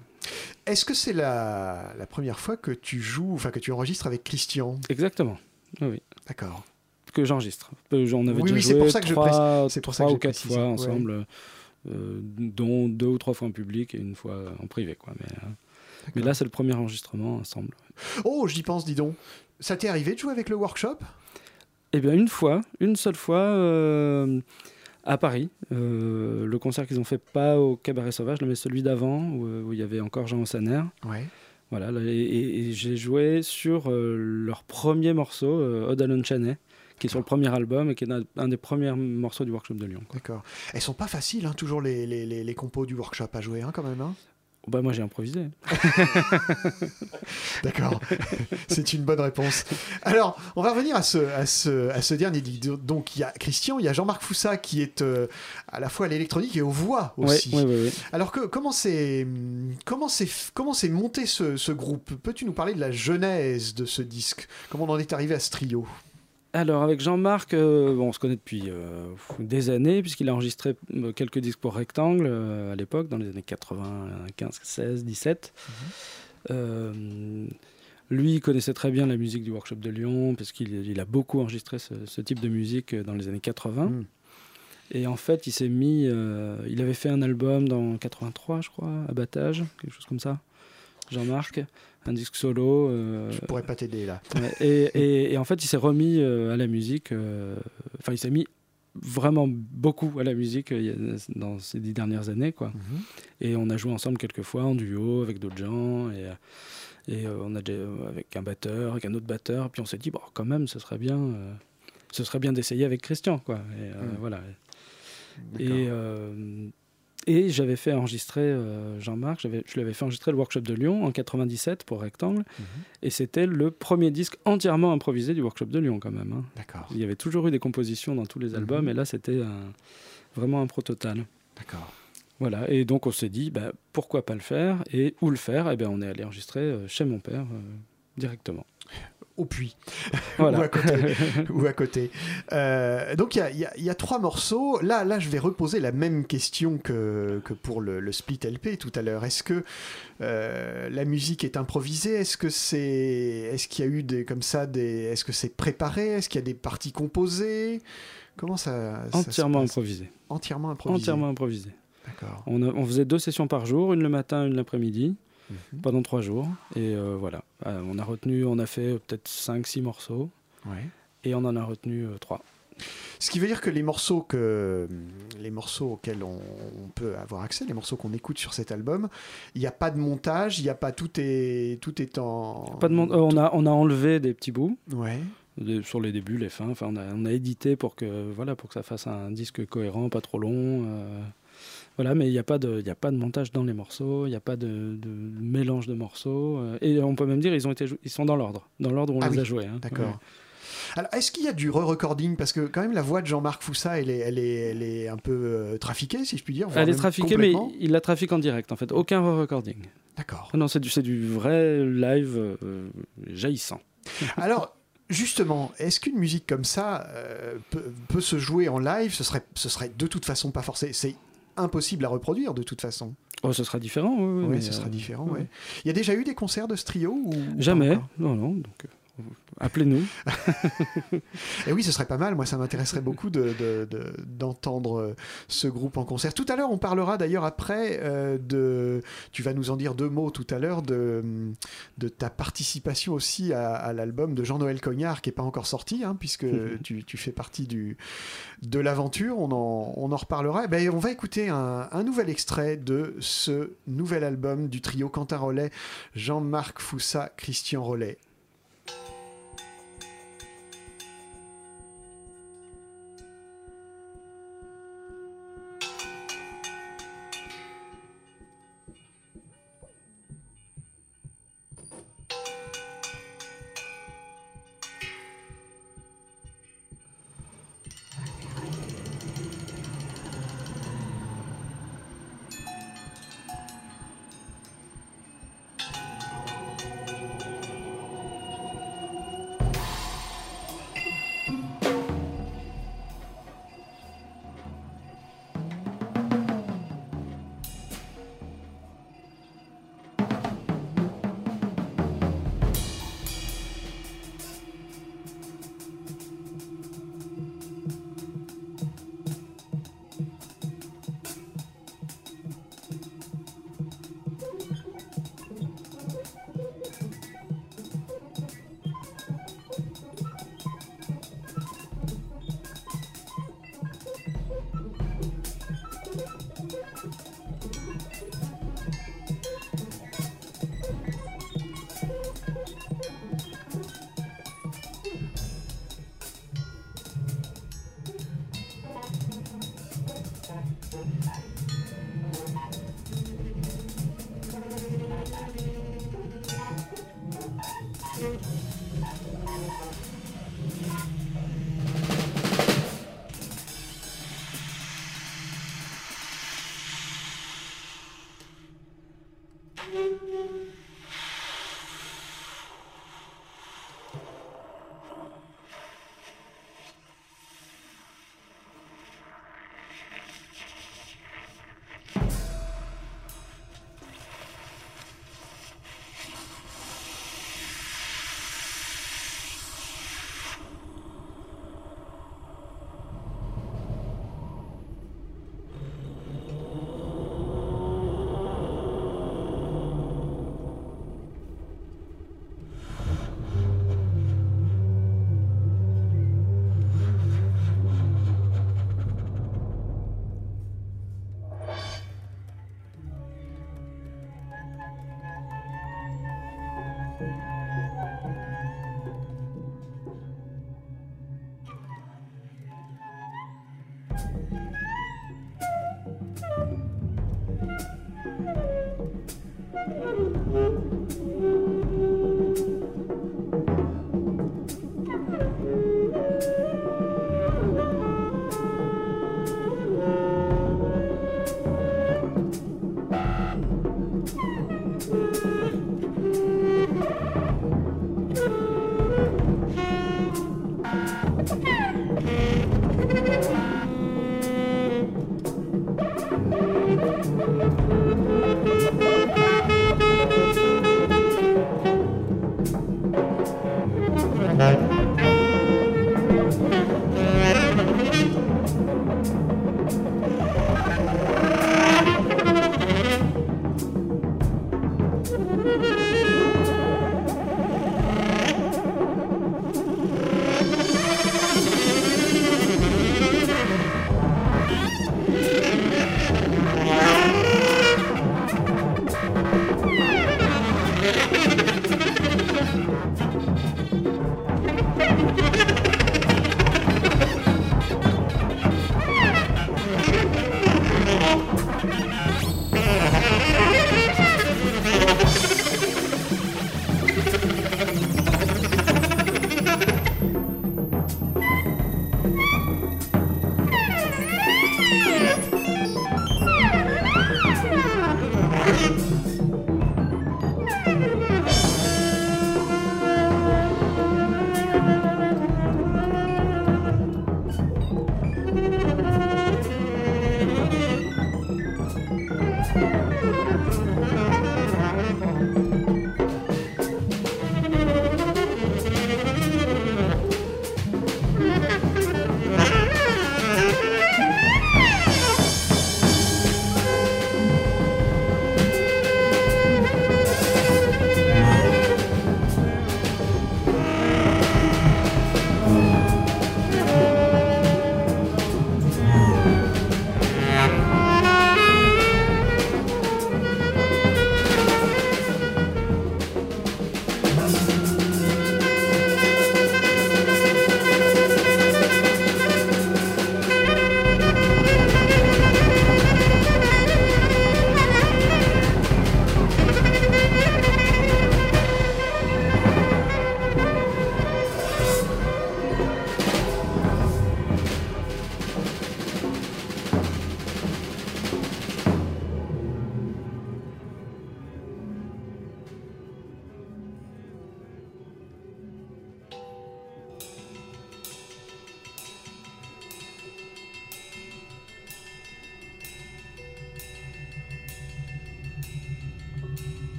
Est-ce que c'est la, la première fois que tu joues, enfin que tu enregistres avec Christian? Exactement. Oui, oui. D'accord. Que j'enregistre. J'en avais Oui, déjà oui, joué pour ça que je trois, c'est pour ça que ou quatre fois ouais. ensemble, euh, dont deux ou trois fois en public et une fois en privé. Quoi. Mais, euh, mais là, c'est le premier enregistrement ensemble. Oh, j'y pense, dis donc. Ça t'est arrivé de jouer avec le workshop? Eh bien, une fois, une seule fois, euh, à Paris. Euh, le concert qu'ils ont fait, pas au Cabaret Sauvage, mais celui d'avant, où, où il y avait encore Jean Ossaner. Ouais. Voilà, là, et, et- et j'ai joué sur euh, leur premier morceau, euh, Ode à Lon Chaney, qui est sur le premier album et qui est un, un des premiers morceaux du workshop de Lyon. D'accord. Elles sont pas faciles, hein, toujours les, les, les, les compos du workshop à jouer, hein, quand même. Hein? Bah, moi, j'ai improvisé. D'accord. C'est une bonne réponse. Alors, on va revenir à ce, à ce, à ce dernier disque. Donc, il y a Christian, il y a Jean-Marc Foussa qui est euh, à la fois à l'électronique et aux voix aussi. ouais, ouais, ouais. Alors, que, comment c'est comment c'est comment c'est monté ce, ce groupe? Peux-tu nous parler de la genèse de ce disque? Comment on en est arrivé à ce trio? Alors, avec Jean-Marc, euh, bon, on se connaît depuis euh, des années, puisqu'il a enregistré euh, quelques disques pour Rectangle euh, à l'époque, dans les années 95, 16, 17. Euh, lui, il connaissait très bien la musique du workshop de Lyon, parce qu'il il a beaucoup enregistré ce, ce type de musique dans les années 80. Mm. Et en fait, il s'est mis. il avait fait un album dans 83, je crois, Abattage, quelque chose comme ça. Jean-Marc, un disque solo. euh, Je pourrais pas t'aider là. Et, et- et en fait, il s'est remis euh, à la musique. euh, Enfin, il s'est mis vraiment beaucoup à la musique euh, dans ces dix dernières années, quoi. Mhm. Et on a joué ensemble quelques fois en duo avec d'autres gens et, et on a déjà, avec un batteur, avec un autre batteur. Puis on s'est dit, bon, quand même, ce serait bien, ce serait bien d'essayer avec Christian, quoi. Et, Mm. voilà. Et, euh, et j'avais fait enregistrer euh, Jean-Marc, je lui avais fait enregistrer le workshop de Lyon en 97 pour Rectangle. Mhm. Et c'était le premier disque entièrement improvisé du workshop de Lyon, quand même. hein. D'accord. Il y avait toujours eu des compositions dans tous les albums, Mhm. et là, c'était vraiment un pro total. D'accord. Voilà, et donc on s'est dit, bah, pourquoi pas le faire? Et où le faire? Eh ben, on est allé enregistrer euh, chez mon père, euh, directement. Au puits. Voilà. ou à côté. ou à côté. Euh, donc il y a, y a- y a trois morceaux. Là, là, je vais reposer la même question que, que pour le, le split LP tout à l'heure. Est-ce que euh, la musique est improvisée? Est-ce que c'est, est-ce qu'il y a eu des comme ça des, est-ce que c'est préparé? Est-ce qu'il y a des parties composées? Comment ça, ça Entièrement improvisé. Entièrement improvisé. Entièrement improvisé. D'accord. On, a- on faisait deux sessions par jour, une le matin, une l'après-midi, Mhm. pendant trois jours. Et euh, voilà. Euh, on a retenu, on a fait peut-être 5-6 morceaux Ouais. et on en a retenu euh, trois. Ce qui veut dire que les morceaux que les morceaux auxquels on, on peut avoir accès, les morceaux qu'on écoute sur cet album, il n'y a pas de montage, il n'y a pas tout est tout est en Pas de mon- euh, on, a, on a enlevé des petits bouts. ouais sur les débuts, les fins. Enfin, on a, on a édité pour que, voilà, pour que ça fasse un disque cohérent, pas trop long. euh, voilà, mais il n'y a, pas de- y a pas de montage dans les morceaux, il n'y a pas de, de mélange de morceaux. euh, et on peut même dire ils ont été, ils sont dans l'ordre, dans l'ordre où on Ah les oui, a joués. hein. d'accord. Ouais. Alors, est-ce qu'il y a du re-recording? Parce que quand même, la voix de Jean-Marc Foussa, elle est, elle est, elle est un peu euh, trafiquée, si je puis dire. Elle est trafiquée, mais il la trafique en direct, en fait. Aucun re-recording. D'accord. Non, c'est du, du vrai live euh, jaillissant. Alors, justement, est-ce qu'une musique comme ça euh, peut, peut se jouer en live? Ce serait, ce serait de toute façon pas forcé. C'est impossible à reproduire de toute façon. Oh, ce sera différent, oui. mais, ce sera euh, différent. ouais. ouais. Il y a déjà eu des concerts de ce trio ou Jamais. Non, non. Donc, euh, appelez-nous. Et oui, ce serait pas mal. Moi, ça m'intéresserait beaucoup de- de- de- d'entendre euh, ce groupe en concert. Tout à l'heure, on parlera d'ailleurs après euh, de. Tu vas nous en dire deux mots tout à l'heure de, de ta participation aussi à, à l'album de Jean-Noël Cognard qui est pas encore sorti, hein, puisque tu, tu fais partie du, de l'aventure. On en, on en reparlera. Eh Ben, on va écouter un, un nouvel extrait de ce nouvel album du trio Quentin Rollet, Jean-Marc Foussa, Christian Rollet. Bye.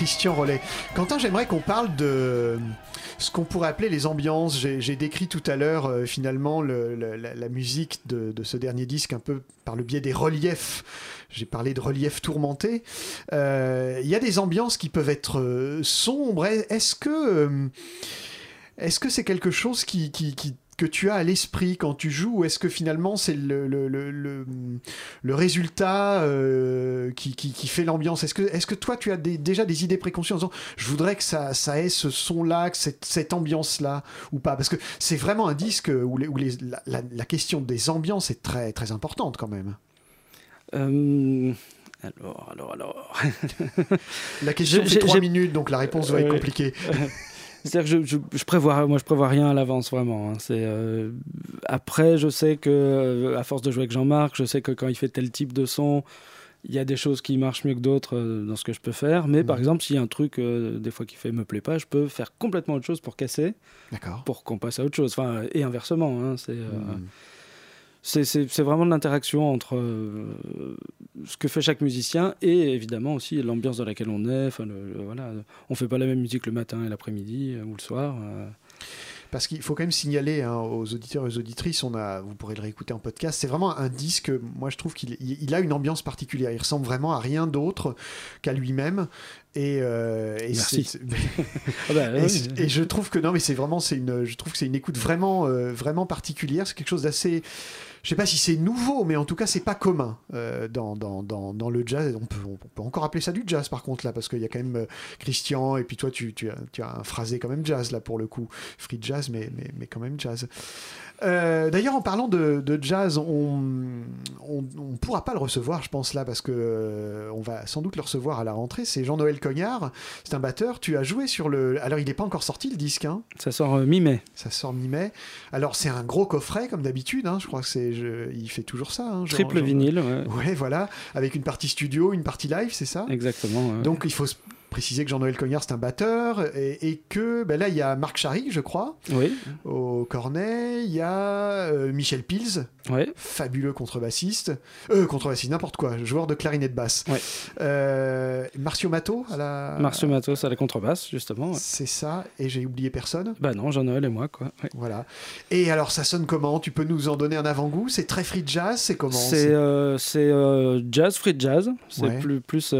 Christian Rollet. Quentin, j'aimerais qu'on parle de ce qu'on pourrait appeler les ambiances. J'ai décrit tout à l'heure euh, finalement le, le, la, musique de, ce dernier disque un peu par le biais des reliefs. J'ai parlé de reliefs tourmentés. Il euh, y a des ambiances qui peuvent être euh, sombres. Est-ce que est-ce que c'est quelque chose qui, qui, qui que tu as à l'esprit quand tu joues ou est-ce que finalement c'est le, le, le, le, résultat euh, qui, qui, qui, fait l'ambiance? Est-ce que, est que toi tu as des, déjà des idées préconçues en disant je voudrais que ça, ça ait ce son-là, cette, cette ambiance-là ou pas? Parce que c'est vraiment un disque où, les, où les, la, la, la, question des ambiances est très, très importante quand même. Euh... Alors, alors, alors. la question c'est trois minutes, donc la réponse doit être compliquée. C'est-à-dire que je, je, je, prévois, moi, je prévois rien à l'avance vraiment. Hein. C'est euh... après, je sais que à force de jouer avec Jean-Marc, je sais que quand il fait tel type de son, il y a des choses qui marchent mieux que d'autres euh, dans ce que je peux faire. Mais mmh. par exemple, s'il y a un truc euh, des fois qui fait me plaît pas, je peux faire complètement autre chose pour casser, pour qu'on passe à autre chose. Enfin, et inversement. Hein, c'est mmh c'est vraiment l'interaction entre euh, ce que fait chaque musicien et évidemment aussi l'ambiance dans laquelle on est. Enfin, le, voilà, on fait pas la même musique le matin et l'après-midi euh, ou le soir. Euh. Parce qu'il faut quand même signaler hein, aux auditeurs et aux auditrices, on a, vous pourrez le réécouter en podcast, c'est vraiment un disque, moi je trouve qu'il il a une ambiance particulière, il ressemble vraiment à rien d'autre qu'à lui-même. Et, euh, et, ah bah, et, oui. et, je trouve que non, mais c'est vraiment, c'est une, je trouve que c'est une écoute vraiment, euh, vraiment particulière. C'est quelque chose d'assez, je sais pas si c'est nouveau, mais en tout cas c'est pas commun euh, dans, dans, dans, dans, le jazz. On peut, on peut encore appeler ça du jazz par contre là, parce qu'il y a quand même euh, Christian et puis toi tu, tu, as, tu as un phrasé quand même jazz là pour le coup, free jazz, mais, mais, mais quand même jazz. Euh, D'ailleurs, en parlant de, de jazz, on ne pourra pas le recevoir, je pense, là, parce que euh, on va sans doute le recevoir à la rentrée. C'est Jean-Noël Cognard, c'est un batteur. Tu as joué sur le. Alors, il n'est pas encore sorti le disque. Hein? Ça sort euh, mi-mai. Ça sort mi-mai. Alors, c'est un gros coffret, comme d'habitude. Hein. Je crois que c'est. Je... Il fait toujours ça. Hein, Triple genre, vinyle, ouais. Ouais, voilà. Avec une partie studio, une partie live, c'est ça? Exactement. Ouais. Donc, il faut préciser que Jean-Noël Cognard c'est un batteur et, et que ben là il y a Marc Chary je crois oui. au cornet il y a euh, Michel Pils ouais. fabuleux contrebassiste euh, contrebassiste n'importe quoi joueur de clarinette basse. Ouais. euh, Marcio Mato à la Marcio Mato à la contrebasse justement ouais. c'est ça et j'ai oublié personne. Bah non Jean-Noël et moi quoi voilà. Et alors ça sonne comment? Tu peux nous en donner un avant-goût? C'est très free jazz c'est comment? C'est euh, jazz free jazz. C'est plus plus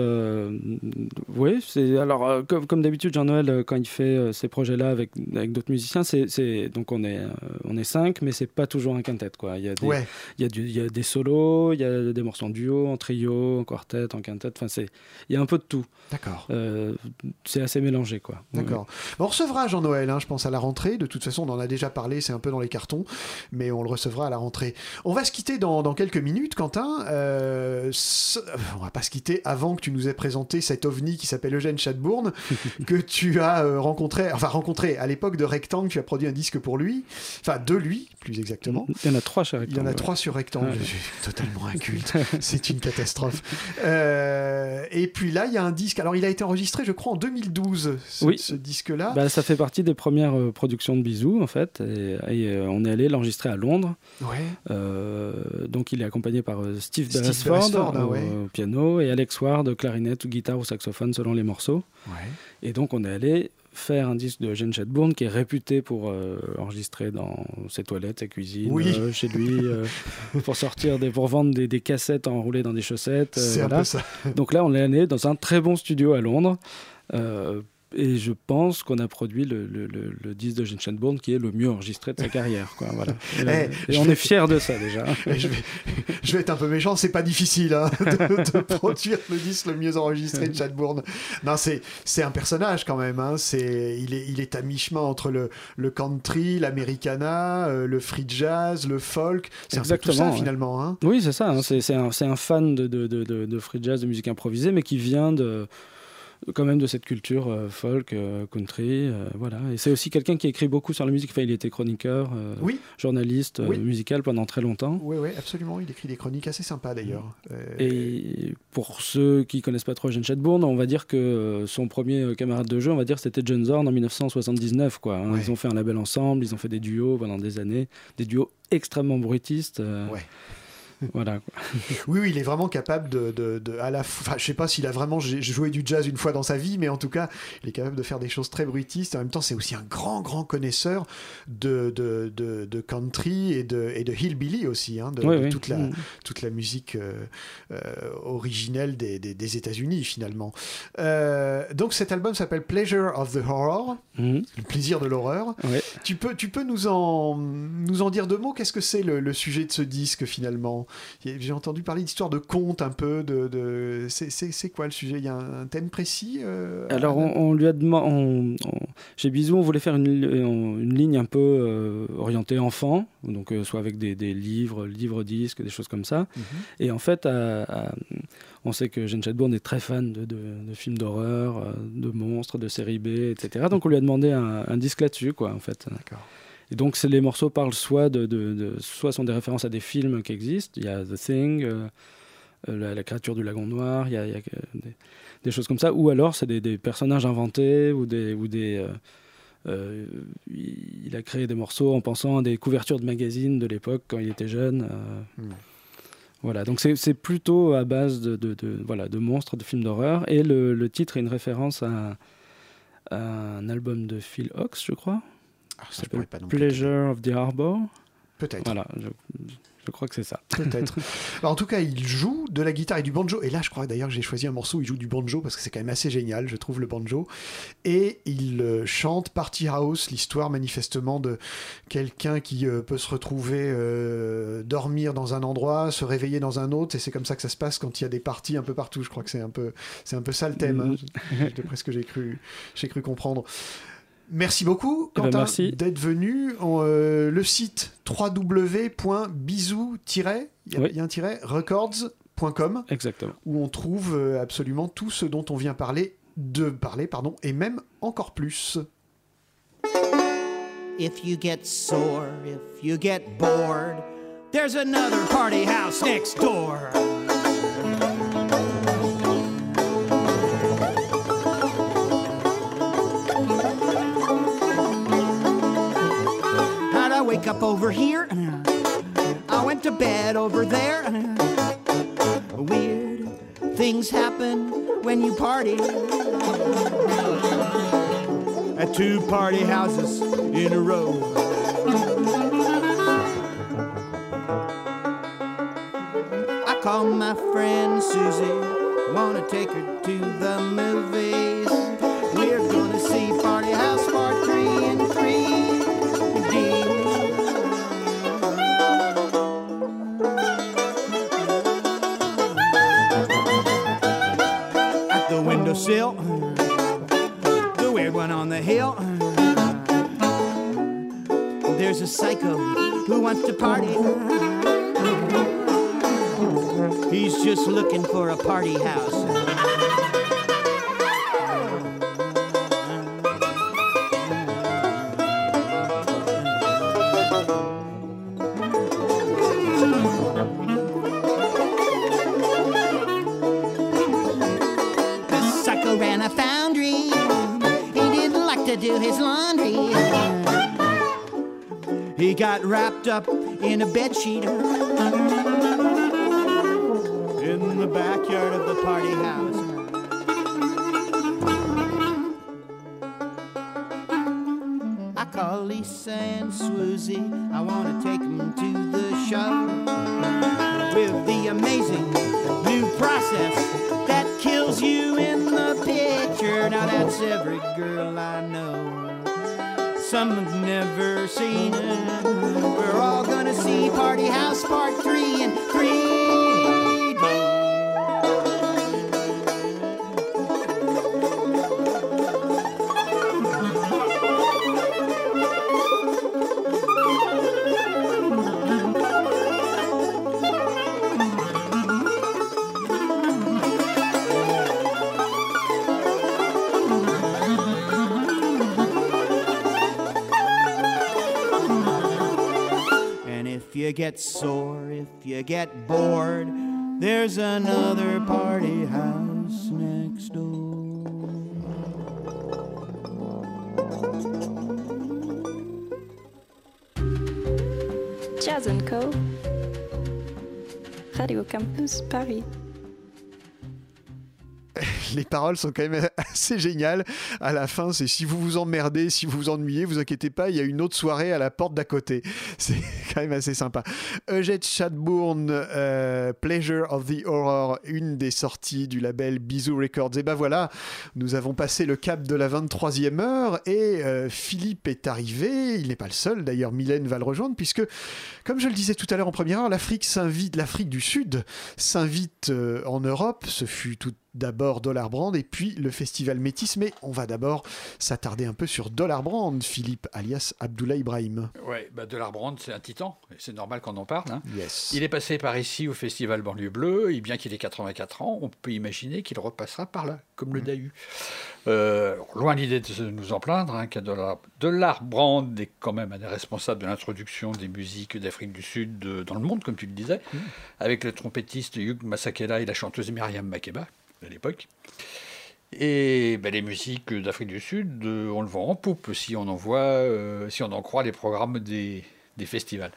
oui c'est alors euh, comme, comme d'habitude Jean-Noël euh, quand il fait euh, ces projets là avec, avec d'autres musiciens c'est donc on est euh, on est cinq mais c'est pas toujours un quintet quoi. Il y a des ouais. il y a du, il y a des solos il y a des morceaux en duo en trio en quartet en quintet. Enfin c'est il y a un peu de tout. D'accord. C'est assez mélangé quoi. D'accord. Ouais. on recevra Jean-Noël hein, je pense à la rentrée. De toute façon on en a déjà parlé c'est un peu dans les cartons mais on le recevra à la rentrée. On va se quitter dans, dans quelques minutes Quentin. On va pas se quitter avant que tu nous aies présenté cet ovni qui s'appelle Eugène Chadbourne que tu as euh, rencontré, enfin rencontré à l'époque de Rectangle, tu as produit un disque pour lui, enfin de lui plus exactement. Il y en a trois sur Rectangle. Il y en a trois sur Rectangle, je suis totalement inculte, c'est une catastrophe. Euh, et puis là, il y a un disque, alors il a été enregistré je crois en 2012, ce, oui. ce disque-là. Bah, ça fait partie des premières euh, productions de Bisous en fait, et, et on est allé l'enregistrer à Londres. Ouais. donc il est accompagné par Steve, Steve Beresford, ah, au, au piano et Alex Ward, clarinette ou guitare ou saxophone selon les morceaux. Ouais. Et donc on est allé faire un disque de Eugène Chadbourne qui est réputé pour euh, enregistrer dans ses toilettes, sa cuisine, oui. euh, chez lui, euh, pour sortir des, pour vendre des, des cassettes enroulées dans des chaussettes. C'est voilà. un peu ça. Donc là, on est allé dans un très bon studio à Londres. Et je pense qu'on a produit le, le, le, le disque de Gene Chadbourne qui est le mieux enregistré de sa carrière. Quoi, voilà. Et, hey, et on vais... est fiers de ça déjà. je, vais, je, vais, être un peu méchant, c'est pas difficile hein, de, de, produire le disque le mieux enregistré de Chadbourne. Non, c'est un personnage quand même. Hein. C'est il, est, il est à mi-chemin entre le, le country, l'americana, euh, le free jazz, le folk. C'est un peu tout ça ouais. finalement. Hein. Oui, c'est ça. Hein. C'est un, un fan de, de, de, de, free jazz, de musique improvisée, mais qui vient de quand même de cette culture euh, folk, euh, country, euh, voilà. Et c'est aussi quelqu'un qui écrit beaucoup sur la musique. Enfin, il était chroniqueur, oui. journaliste oui. musical pendant très longtemps. Oui, oui, absolument. Il écrit des chroniques assez sympas d'ailleurs. Et pour ceux qui connaissent pas trop Eugène Chadbourne, on va dire que son premier camarade de jeu, on va dire, c'était John Zorn en 1979, quoi. Hein. Ouais. Ils ont fait un label ensemble, ils ont fait des duos pendant des années, des duos extrêmement bruitistes. Ouais voilà. Oui, oui, il est vraiment capable de, de, de à la, enfin, je sais pas s'il a vraiment joué du jazz une fois dans sa vie, mais en tout cas, il est capable de faire des choses très bruitistes. En même temps, c'est aussi un grand, grand connaisseur de, de, de, de country et de, et de hillbilly aussi, hein, de, Oui, de oui. toute la, Mm. toute la musique euh, euh, originelle des, des, des États-Unis finalement. Euh, donc cet album s'appelle Pleasure of the Horror, Mhm. le plaisir de l'horreur. Tu peux, tu peux nous en, nous en dire deux mots? Qu'est-ce que c'est le, le sujet de ce disque finalement? J'ai entendu parler d'histoire de conte un peu. De, de... C'est quoi le sujet? Il y a un, un thème précis euh, Alors on, on lui a demandé, chez Bisou, on voulait faire une, une ligne un peu euh, orientée enfant, donc euh, soit avec des, des livres, livres disques, des choses comme ça. Mhm. Et en fait, à- à- on sait que Jeanne Chadbourne est très fan de, de- de films d'horreur, de monstres, de séries B, etc. Donc on lui a demandé un, un disque là-dessus, quoi, en fait. D'accord. Et donc les morceaux parlent soit de, de- de- soit sont des références à des films qui existent. Il y a The Thing, euh, euh, la, la créature du lagon noir, il y a, il y a, des, des choses comme ça. Ou alors c'est des, des personnages inventés ou des ou des euh, euh, il a créé des morceaux en pensant à des couvertures de magazines de l'époque quand il était jeune. Hmm. Voilà, donc c'est plutôt à base de, de- de- voilà, de monstres, de films d'horreur. Et le, le titre est une référence à, à un album de Phil Hawks, je crois. Ah, ça, s'appelle Pleasure of the Harbor. Peut-être. Voilà, je, je crois que c'est ça. Peut-être. Alors, en tout cas, il joue de la guitare et du banjo. Et là, je crois d'ailleurs que j'ai choisi un morceau où il joue du banjo parce que c'est quand même assez génial, je trouve, le banjo. Et il euh, chante Party House, l'histoire manifestement de quelqu'un qui euh, peut se retrouver euh, dormir dans un endroit, se réveiller dans un autre. Et c'est comme ça que ça se passe quand il y a des parties un peu partout. Je crois que c'est un peu, c'est un peu ça le thème, hein, d'après ce que j'ai cru, j'ai cru comprendre. Merci beaucoup, Eh ben, Quentin, merci. d'être venu. En, euh, le site www.bisou- il y a- Oui. il y a un tiret records.com Exactement. où on trouve euh, absolument tout ce dont on vient parler, de parler, pardon, et même encore plus. If you get sore, if you get bored, there's another party house next door. Up over here? I went to bed over there. Weird things happen when you party at two party houses in a row. I call my friend Susie, wanna take her to the movies. One on the hill. There's a psycho who wants to party. He's just looking for a party house. Wrapped up in a bedsheet in the backyard of the party house. I call Lisa and Swoozy. I want to take them to the show with the amazing new process that kills you in the picture. Now that's every girl I know. Some have never seen it. We're all gonna see Party House Part 3 and 3D. You get sore, if you get bored, there's another party house next door. Jazz & Co. Radio Campus Paris. les paroles sont quand même assez géniales. À la fin, c'est si vous vous emmerdez, si vous vous ennuyez, vous inquiétez pas, il y a une autre soirée à la porte d'à côté. C'est quand même assez sympa. Eugène Chadbourne, euh, Pleasure of the Horror, une des sorties du label Bisou Records. Et ben voilà, nous avons passé le cap de la 23e heure et euh, Philippe est arrivé. Il n'est pas le seul, d'ailleurs, Mylène va le rejoindre, puisque, comme je le disais tout à l'heure en première heure, l'Afrique s'invite, l'Afrique du Sud s'invite euh, en Europe. Ce fut tout d'abord Dollar Brand et puis le festival Métis. Mais on va d'abord s'attarder un peu sur Dollar Brand, Philippe, alias Abdullah Ibrahim. Ouais, bah Dollar Brand, c'est un titan. et C'est normal qu'on en parle. hein. Yes. Il est passé par ici au festival Banlieue Bleue, et bien qu'il ait 84 ans, on peut imaginer qu'il repassera par là, comme le Dahu. Euh, loin l'idée de nous en plaindre, hein, Dollar, Dollar Brand est quand même un des responsables de l'introduction des musiques d'Afrique du Sud dans le monde, comme tu le disais, avec le trompettiste Hugh Masakela et la chanteuse Myriam Makeba à l'époque. Et ben, les musiques d'Afrique du Sud, euh, on le voit en poupe si on en voit, euh, si on en croit les programmes des, des festivals.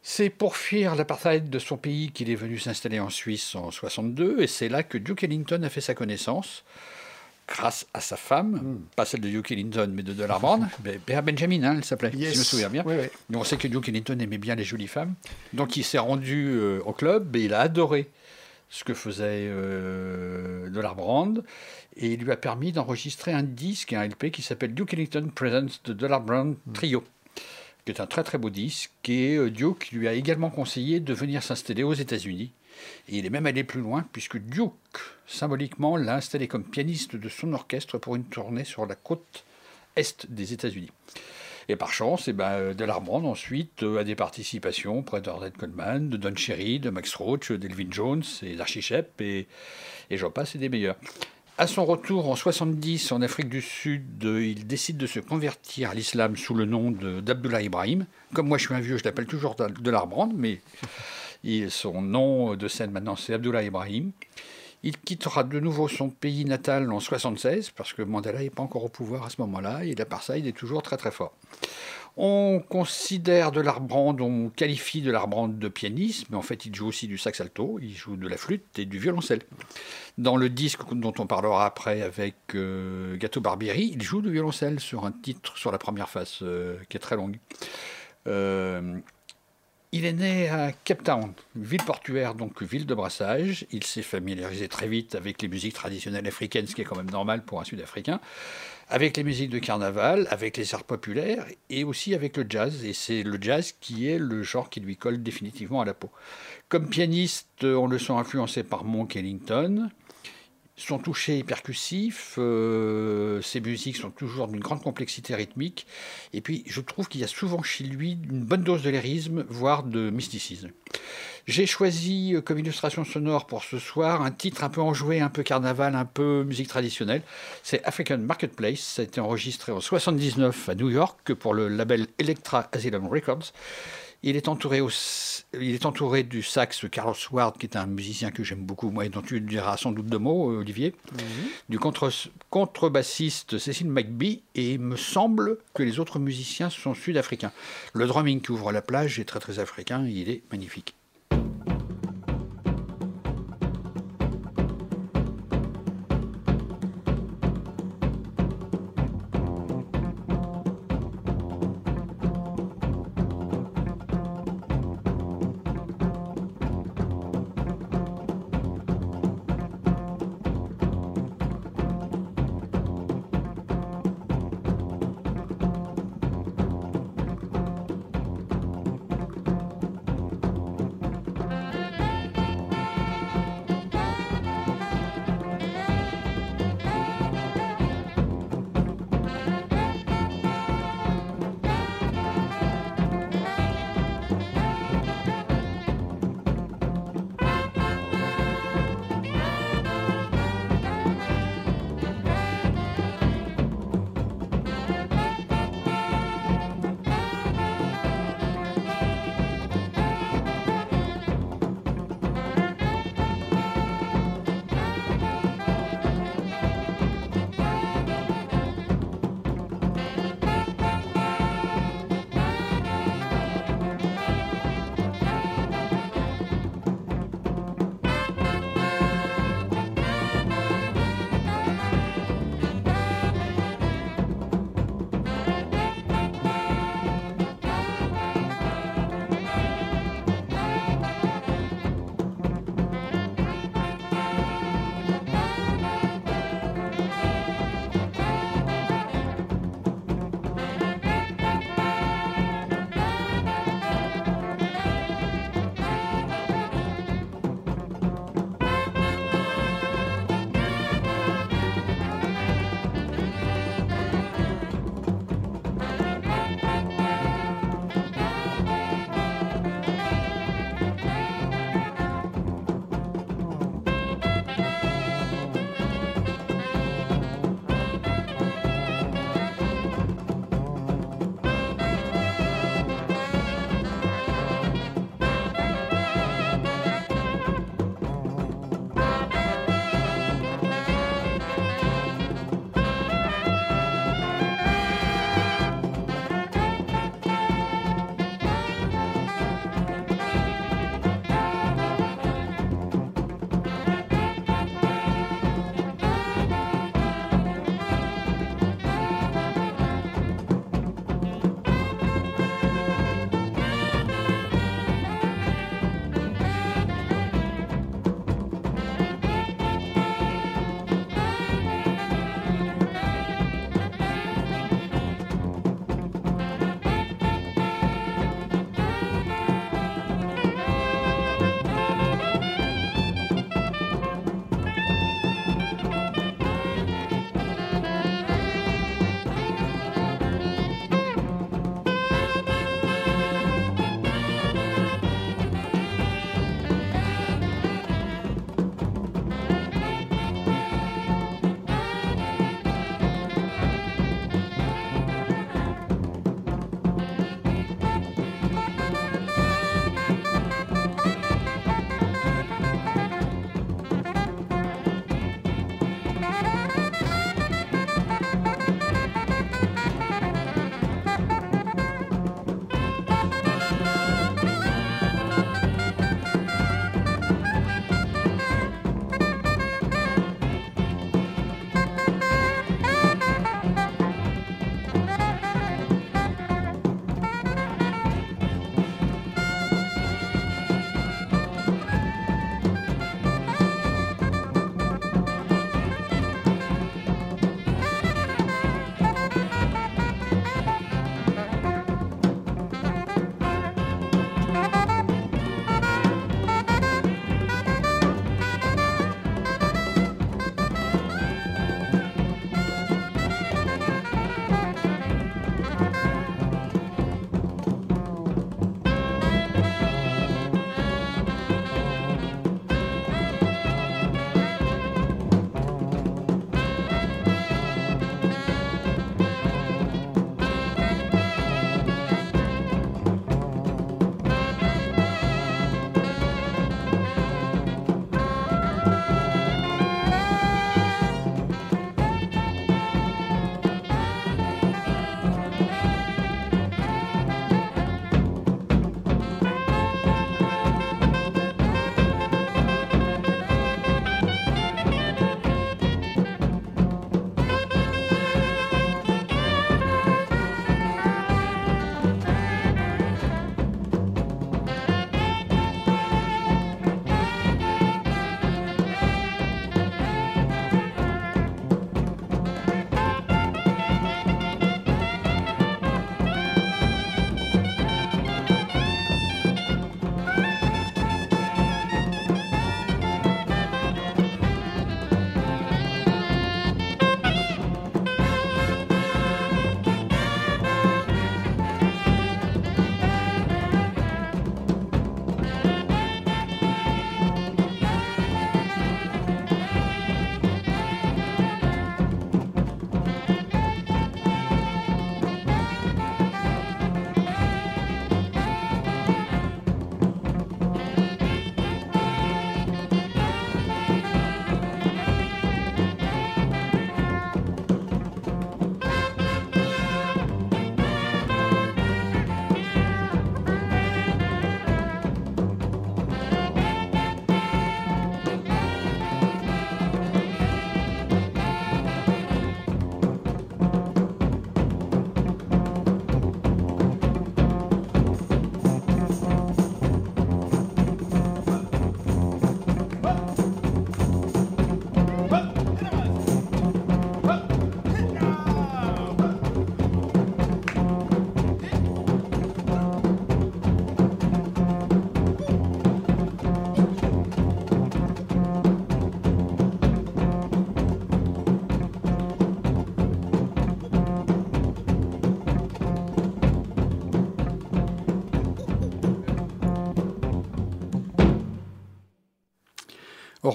C'est pour fuir l'apartheid de son pays qu'il est venu s'installer en Suisse en 62, et c'est là que Duke Ellington a fait sa connaissance, grâce à sa femme, pas celle de Duke Ellington, mais de Dollar Brand, mais Bea Benjamin, hein, elle s'appelait, si je me Yes. souviens bien. Oui, oui. Et on sait que Duke Ellington aimait bien les jolies femmes, donc il s'est rendu euh, au club et il a adoré ce que faisait euh, Dollar Brand, et il lui a permis d'enregistrer un disque, un LP qui s'appelle Duke Ellington Presents de Dollar Brand Trio, qui est un très très beau disque, et euh, Duke lui a également conseillé de venir s'installer aux États-Unis. Et il est même allé plus loin, puisque Duke, symboliquement, l'a installé comme pianiste de son orchestre pour une tournée sur la côte est des États-Unis. Et par chance, eh ben, euh, Dellar Brand ensuite euh, a des participations près d'Ordred Coleman, de Don Cherry, de Max Roach, d'Elvin Jones et d'Archie Shepp, et, et j'en passe et des meilleurs. À son retour en 70 en Afrique du Sud, euh, il décide de se convertir à l'islam sous le nom d'Abdullah Ibrahim. Comme moi je suis un vieux, je l'appelle toujours Dellar Brand, mais son nom de scène maintenant c'est Abdullah Ibrahim. Il quittera de nouveau son pays natal en 76 parce que Mandela n'est pas encore au pouvoir à ce moment-là et à part est toujours très très fort. On considère de l'Arbrand, on qualifie de l'Arbrand de pianiste, mais en fait il joue aussi du sax alto, il joue de la flûte et du violoncelle. Dans le disque dont on parlera après avec euh, Gato Barbieri, il joue du violoncelle sur un titre sur la première face euh, qui est très longue. Euh, il est né à Cape Town, ville portuaire, donc ville de brassage. Il s'est familiarisé très vite avec les musiques traditionnelles africaines, ce qui est quand même normal pour un Sud-Africain, avec les musiques de carnaval, avec les arts populaires et aussi avec le jazz. Et c'est le jazz qui est le genre qui lui colle définitivement à la peau. Comme pianiste, on le sent influencé par Monk Ellington. Son toucher est percussif, euh, ses musiques sont toujours d'une grande complexité rythmique, et puis je trouve qu'il y a souvent chez lui une bonne dose de lyrisme, voire de mysticisme. J'ai choisi euh, comme illustration sonore pour ce soir un titre un peu enjoué, un peu carnaval, un peu musique traditionnelle. C'est African Marketplace, ça a été enregistré en 79 à New York pour le label Electra Asylum Records. Il est, entouré au- il est entouré du sax Carlos Ward, qui est un musicien que j'aime beaucoup, moi, et dont tu diras sans doute deux mots, euh, Olivier. Du contre- contrebassiste Cécile McBee, et il me semble que les autres musiciens sont sud-africains. Le drumming qui ouvre la plage est très très africain, il est magnifique.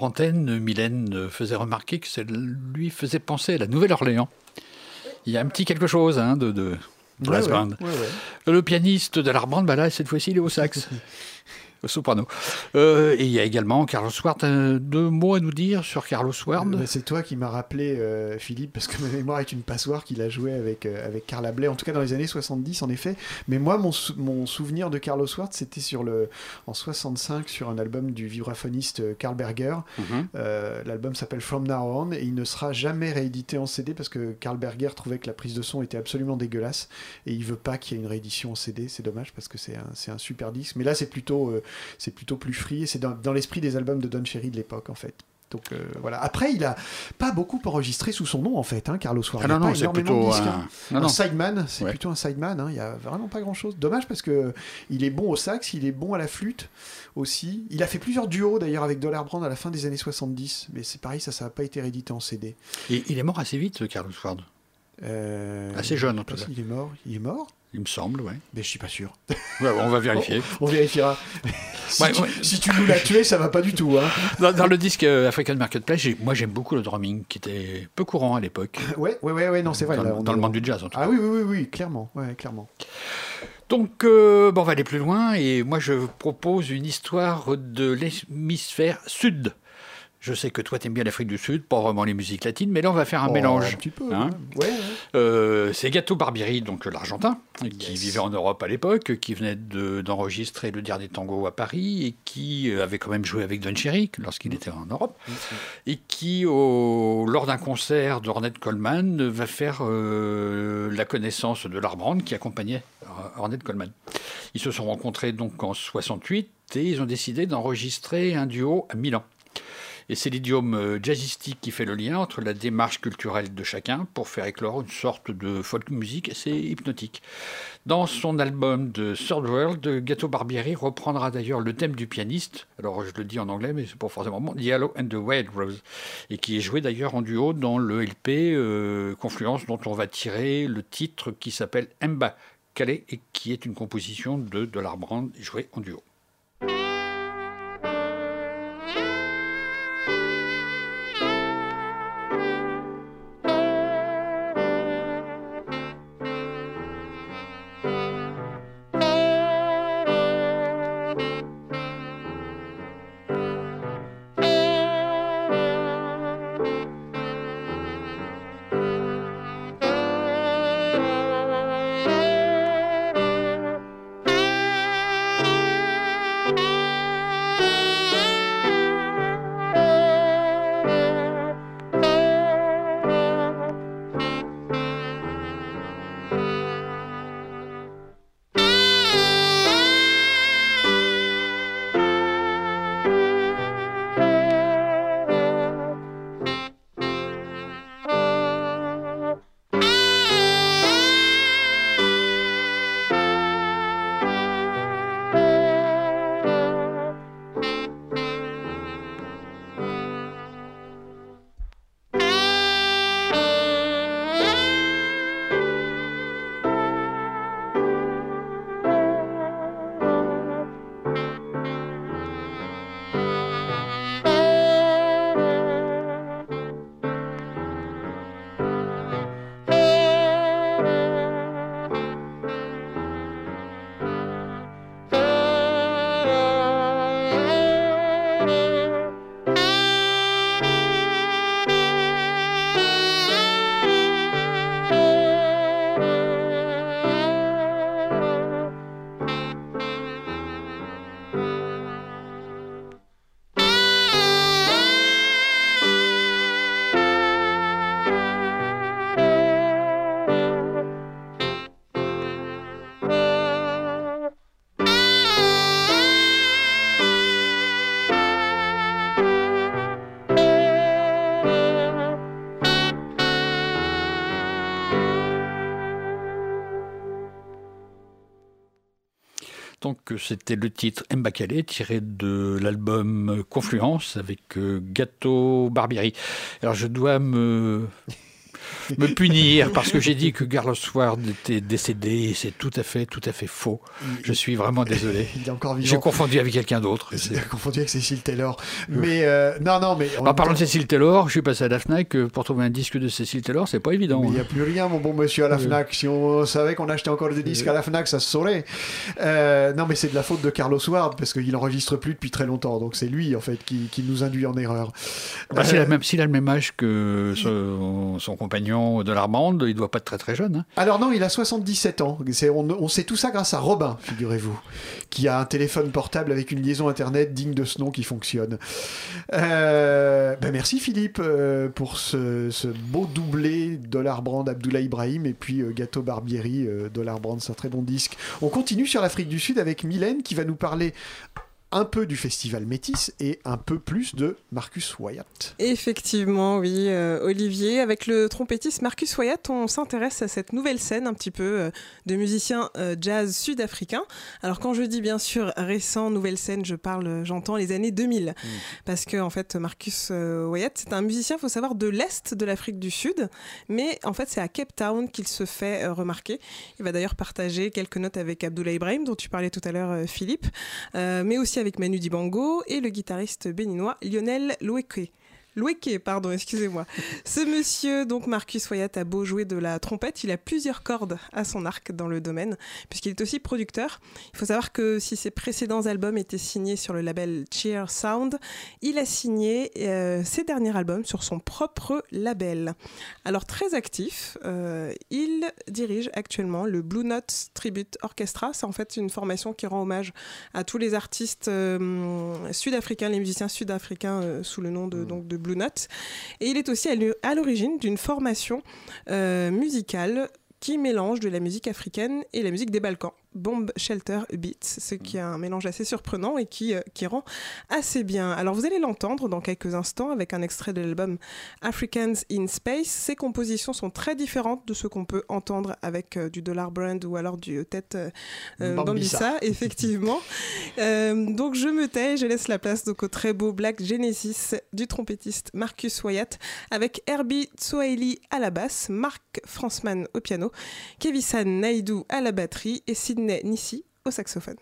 Hors antenne, Mylène faisait remarquer que ça lui faisait penser à la Nouvelle-Orléans. Il y a un petit quelque chose hein, de, de Ouais, ouais, ouais. Le pianiste de la bande, bah là, cette fois-ci, il est au sax. Au soprano. Euh, et il y a également Carlos Ward. Euh, deux mots à nous dire sur Carlos Ward c'est toi qui m'as rappelé, euh, Philippe, parce que ma mémoire est une passoire qu'il a joué avec, euh, avec Carla Bley, en tout cas dans les années 70, en effet. Mais moi, mon, sou- mon souvenir de Carlos Ward, c'était sur le, en 65 sur un album du vibraphoniste euh, Karl Berger. Mhm. Euh, L'album s'appelle From Now On et il ne sera jamais réédité en CD parce que Karl Berger trouvait que la prise de son était absolument dégueulasse et il veut pas qu'il y ait une réédition en CD. C'est dommage parce que c'est un, un super disque. Mais là, c'est plutôt, euh, c'est plutôt plus free et c'est dans, dans l'esprit des albums de Don Cherry de l'époque en fait. Donc euh, voilà. Après, il a pas beaucoup enregistré sous son nom en fait, hein, Carlos Ward. Ah Il non, non, c'est plutôt un- hein. non, Un non. sideman, c'est Ouais. plutôt un sideman. hein. Il y a vraiment pas grand chose. Dommage parce que il est bon au sax, il est bon à la flûte aussi. Il a fait plusieurs duos d'ailleurs avec Dollar Brand à la fin des années 70, mais c'est pareil, ça, ça n'a pas été réédité en CD. Et il est mort assez vite, Carlos Ward. Euh, Assez jeune, en tout cas. s'il est mort. Il est mort Il me semble, ouais. Mais je suis pas sûr. Ouais, on va vérifier. On vérifiera. si, Ouais, tu, ouais. si tu nous l'as tué, ça va pas du tout. Hein. Dans, dans le disque euh, African Marketplace, moi j'aime beaucoup le drumming, qui était peu courant à l'époque. Ouais, ouais, ouais, ouais, non, c'est vrai. Dans, là, on dans est- le monde du jazz, en tout cas. Ah oui, oui, oui, oui, clairement. Ouais, clairement. Donc, euh, bon, on va aller plus loin et moi je propose une histoire de l'hémisphère sud. Je sais que toi t'aimes bien l'Afrique du Sud, pas vraiment les musiques latines, mais là on va faire un Oh, mélange. Un petit peu. Hein ouais, ouais. Euh, c'est Gato Barbieri, donc l'Argentin, qui vivait en Europe à l'époque, qui venait de- d'enregistrer le dernier tango à Paris et qui euh, avait quand même joué avec Don Cherry lorsqu'il était en Europe, et qui, au- lors d'un concert d'Ornette Coleman, va faire euh, la connaissance de Larbrand qui accompagnait Ornette Coleman. Ils se sont rencontrés donc en 68 et ils ont décidé d'enregistrer un duo à Milan. Et c'est l'idiome euh, jazzistique qui fait le lien entre la démarche culturelle de chacun pour faire éclore une sorte de folk music assez hypnotique. Dans son album de Third World, Gato Barbieri reprendra d'ailleurs le thème du pianiste, alors je le dis en anglais mais c'est pas forcément bon, Yellow and the Wild Rose, et qui est joué d'ailleurs en duo dans le LP euh, Confluence dont on va tirer le titre qui s'appelle Mba Calais et qui est une composition de Dollar Brand jouée en duo. C'était le titre Mbakale tiré de l'album Confluence avec euh, Gato Barbieri. Alors je dois me me punir parce que j'ai dit que Carlos Ward était décédé. C'est tout à fait, tout à fait faux. Je suis vraiment désolé. Il est encore vivant. J'ai confondu avec quelqu'un d'autre. A confondu avec Cécile Taylor. Mais euh, non, non, mais. En parlant de Cécile Taylor, je suis passé à la Fnac euh, pour trouver un disque de Cécile Taylor. C'est pas évident. Il n'y hein. a plus rien, mon bon monsieur, à la Fnac. Si on savait qu'on achetait encore des disques à la Fnac, ça se saurait. Euh, non, mais c'est de la faute de Carlos Ward parce qu'il enregistre plus depuis très longtemps. Donc c'est lui, en fait, qui, qui nous induit en erreur. Bah, s'il, a le même, s'il a le même âge que son, son compagnon de la bande, il doit pas être très très jeune. hein. Alors non, il a 77 ans. On, sait tout ça grâce à Robin, figurez-vous, qui a un téléphone portable avec une liaison internet digne de ce nom qui fonctionne. Euh, ben merci Philippe euh, pour ce, beau doublé Dollar Brand Abdullah Ibrahim et puis euh, Gâteau Barbieri Dollar Brand, c'est un très bon disque. On continue sur l'Afrique du Sud avec Mylène qui va nous parler un peu du festival Métis et un peu plus de Marcus Wyatt. Effectivement, oui, euh, Olivier. Avec le trompettiste Marcus Wyatt, on s'intéresse à cette nouvelle scène un petit peu euh, de musiciens euh, jazz sud-africains. Alors quand je dis bien sûr récent, nouvelle scène, je parle, j'entends les années 2000. Parce que en fait, Marcus Wyatt, c'est un musicien, faut savoir, de l'Est de l'Afrique du Sud. Mais en fait, c'est à Cape Town qu'il se fait remarquer. Il va d'ailleurs partager quelques notes avec Abdullah Ibrahim, dont tu parlais tout à l'heure, Philippe, mais aussi avec Manu Dibango et le guitariste béninois Lionel Loueke. Loueke, pardon, excusez-moi. Ce monsieur, donc Marcus Wyatt, a beau jouer de la trompette, il a plusieurs cordes à son arc dans le domaine, puisqu'il est aussi producteur. Il faut savoir que si ses précédents albums étaient signés sur le label Cheer Sound, il a signé euh, ses derniers albums sur son propre label. Alors très actif, euh, il dirige actuellement le Blue Notes Tribute Orchestra. C'est en fait une formation qui rend hommage à tous les artistes euh, sud-africains, les musiciens sud-africains sous le nom de, donc, de Blue Notes. Et il est aussi à l'origine d'une formation euh, musicale qui mélange de la musique africaine et la musique des Balkans. Bomb Shelter Beats, ce qui est un mélange assez surprenant et qui, euh, qui rend assez bien. Alors vous allez l'entendre dans quelques instants avec un extrait de l'album Africans in Space. Ces compositions sont très différentes de ce qu'on peut entendre avec euh, du Dollar Brand ou alors du Tête euh, euh, Bambisa. Bambisa, effectivement. Euh, donc je me tais, je laisse la place donc au très beau Black Genesis du trompettiste Marcus Wyatt avec Herbie Tsouaili à la basse, Mark Fransman au piano, Kevisan Naidoo à la batterie et Sydney Nissi au saxophone.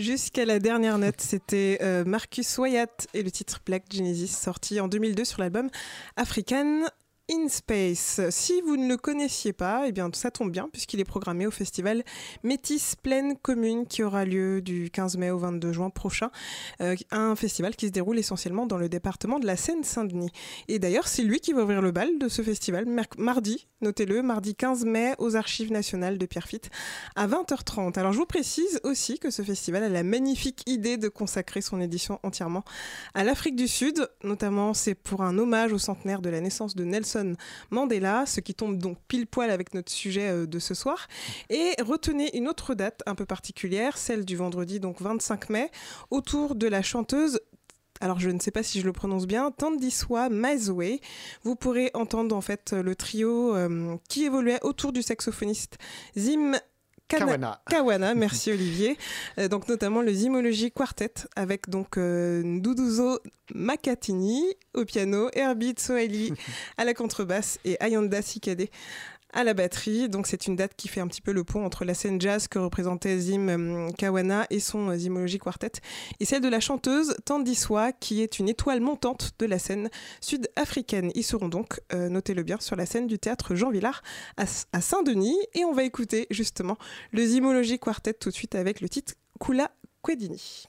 Jusqu'à la dernière note, c'était euh, Marcus Wyatt et le titre Black Genesis, sorti en 2002 sur l'album African in Space. Si vous ne le connaissiez pas, eh bien ça tombe bien puisqu'il est programmé au festival Métis Pleine Commune qui aura lieu du 15 mai au 22 juin prochain. Euh, un festival qui se déroule essentiellement dans le département de la Seine-Saint-Denis. Et d'ailleurs, c'est lui qui va ouvrir le bal de ce festival mardi, notez-le, mardi 15 mai aux Archives nationales de Pierrefitte à 20h30. Alors je vous précise aussi que ce festival a la magnifique idée de consacrer son édition entièrement à l'Afrique du Sud. Notamment, c'est pour un hommage au centenaire de la naissance de Nelson Mandela, ce qui tombe donc pile poil avec notre sujet euh, de ce soir. Et retenez une autre date un peu particulière, celle du vendredi donc 25 mai, autour de la chanteuse alors je ne sais pas si je le prononce bien, Tandiswa Mazoué. Vous pourrez entendre en fait le trio euh, qui évoluait autour du saxophoniste Zim Kana- Kawana. Kawana, merci Olivier. Euh, donc notamment le Zymology Quartet avec donc euh, Nduduzo Makatini au piano, Herbie Tsoeli à la contrebasse et Ayanda Sikade à la batterie. Donc c'est une date qui fait un petit peu le pont entre la scène jazz que représentait Zim euh, Kawana et son euh, Zymology Quartet et celle de la chanteuse Tandiswa qui est une étoile montante de la scène sud-africaine. Ils seront donc, euh, notez-le bien, sur la scène du théâtre Jean Villard à, Saint-Denis et on va écouter justement le Zymology Quartet tout de suite avec le titre Kula Kwedini.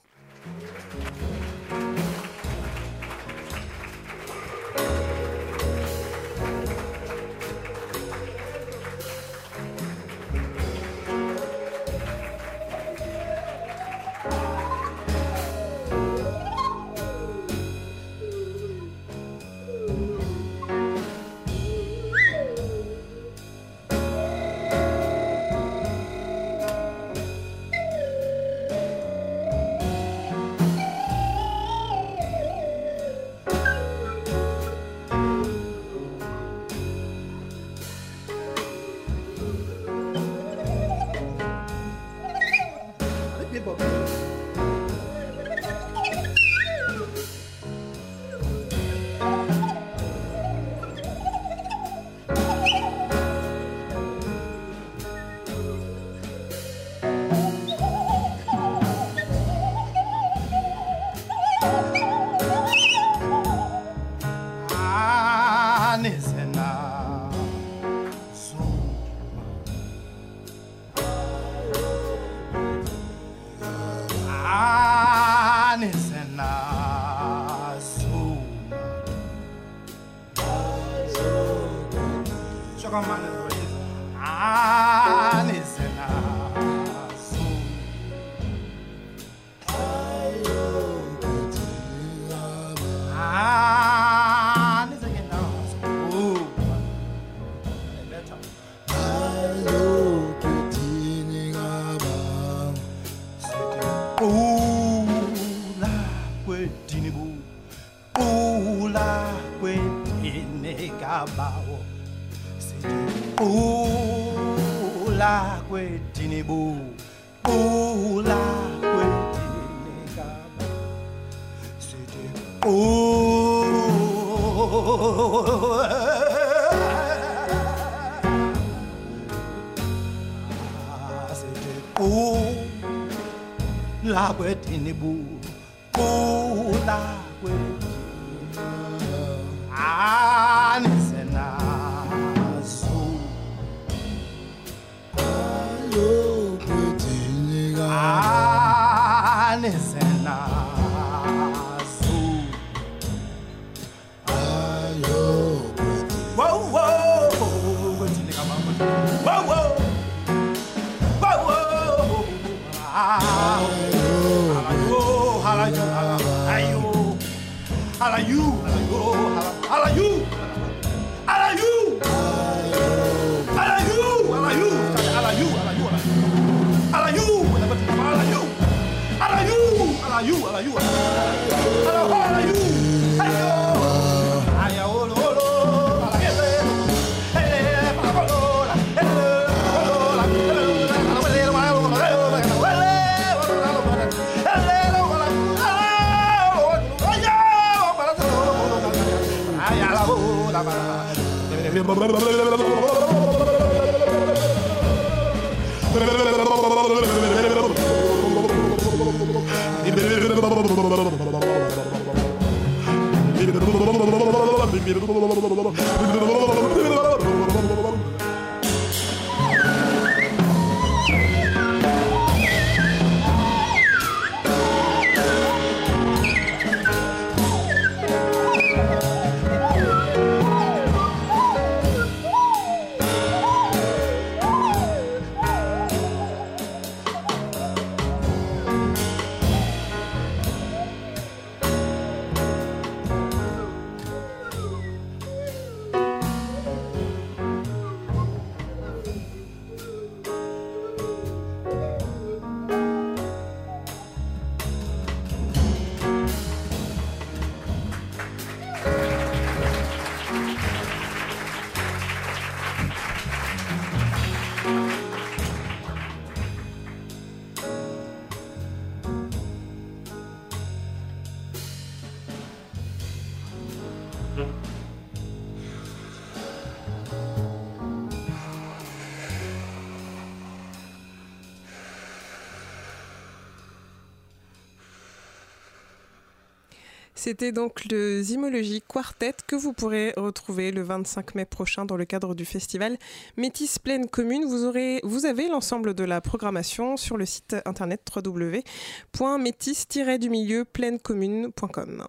C'était donc le Zymology Quartet que vous pourrez retrouver le 25 mai prochain dans le cadre du festival Métis Pleine Commune. Vous, aurez, vous avez l'ensemble de la programmation sur le site internet www.métis-du-milieu-pleine-commune.com.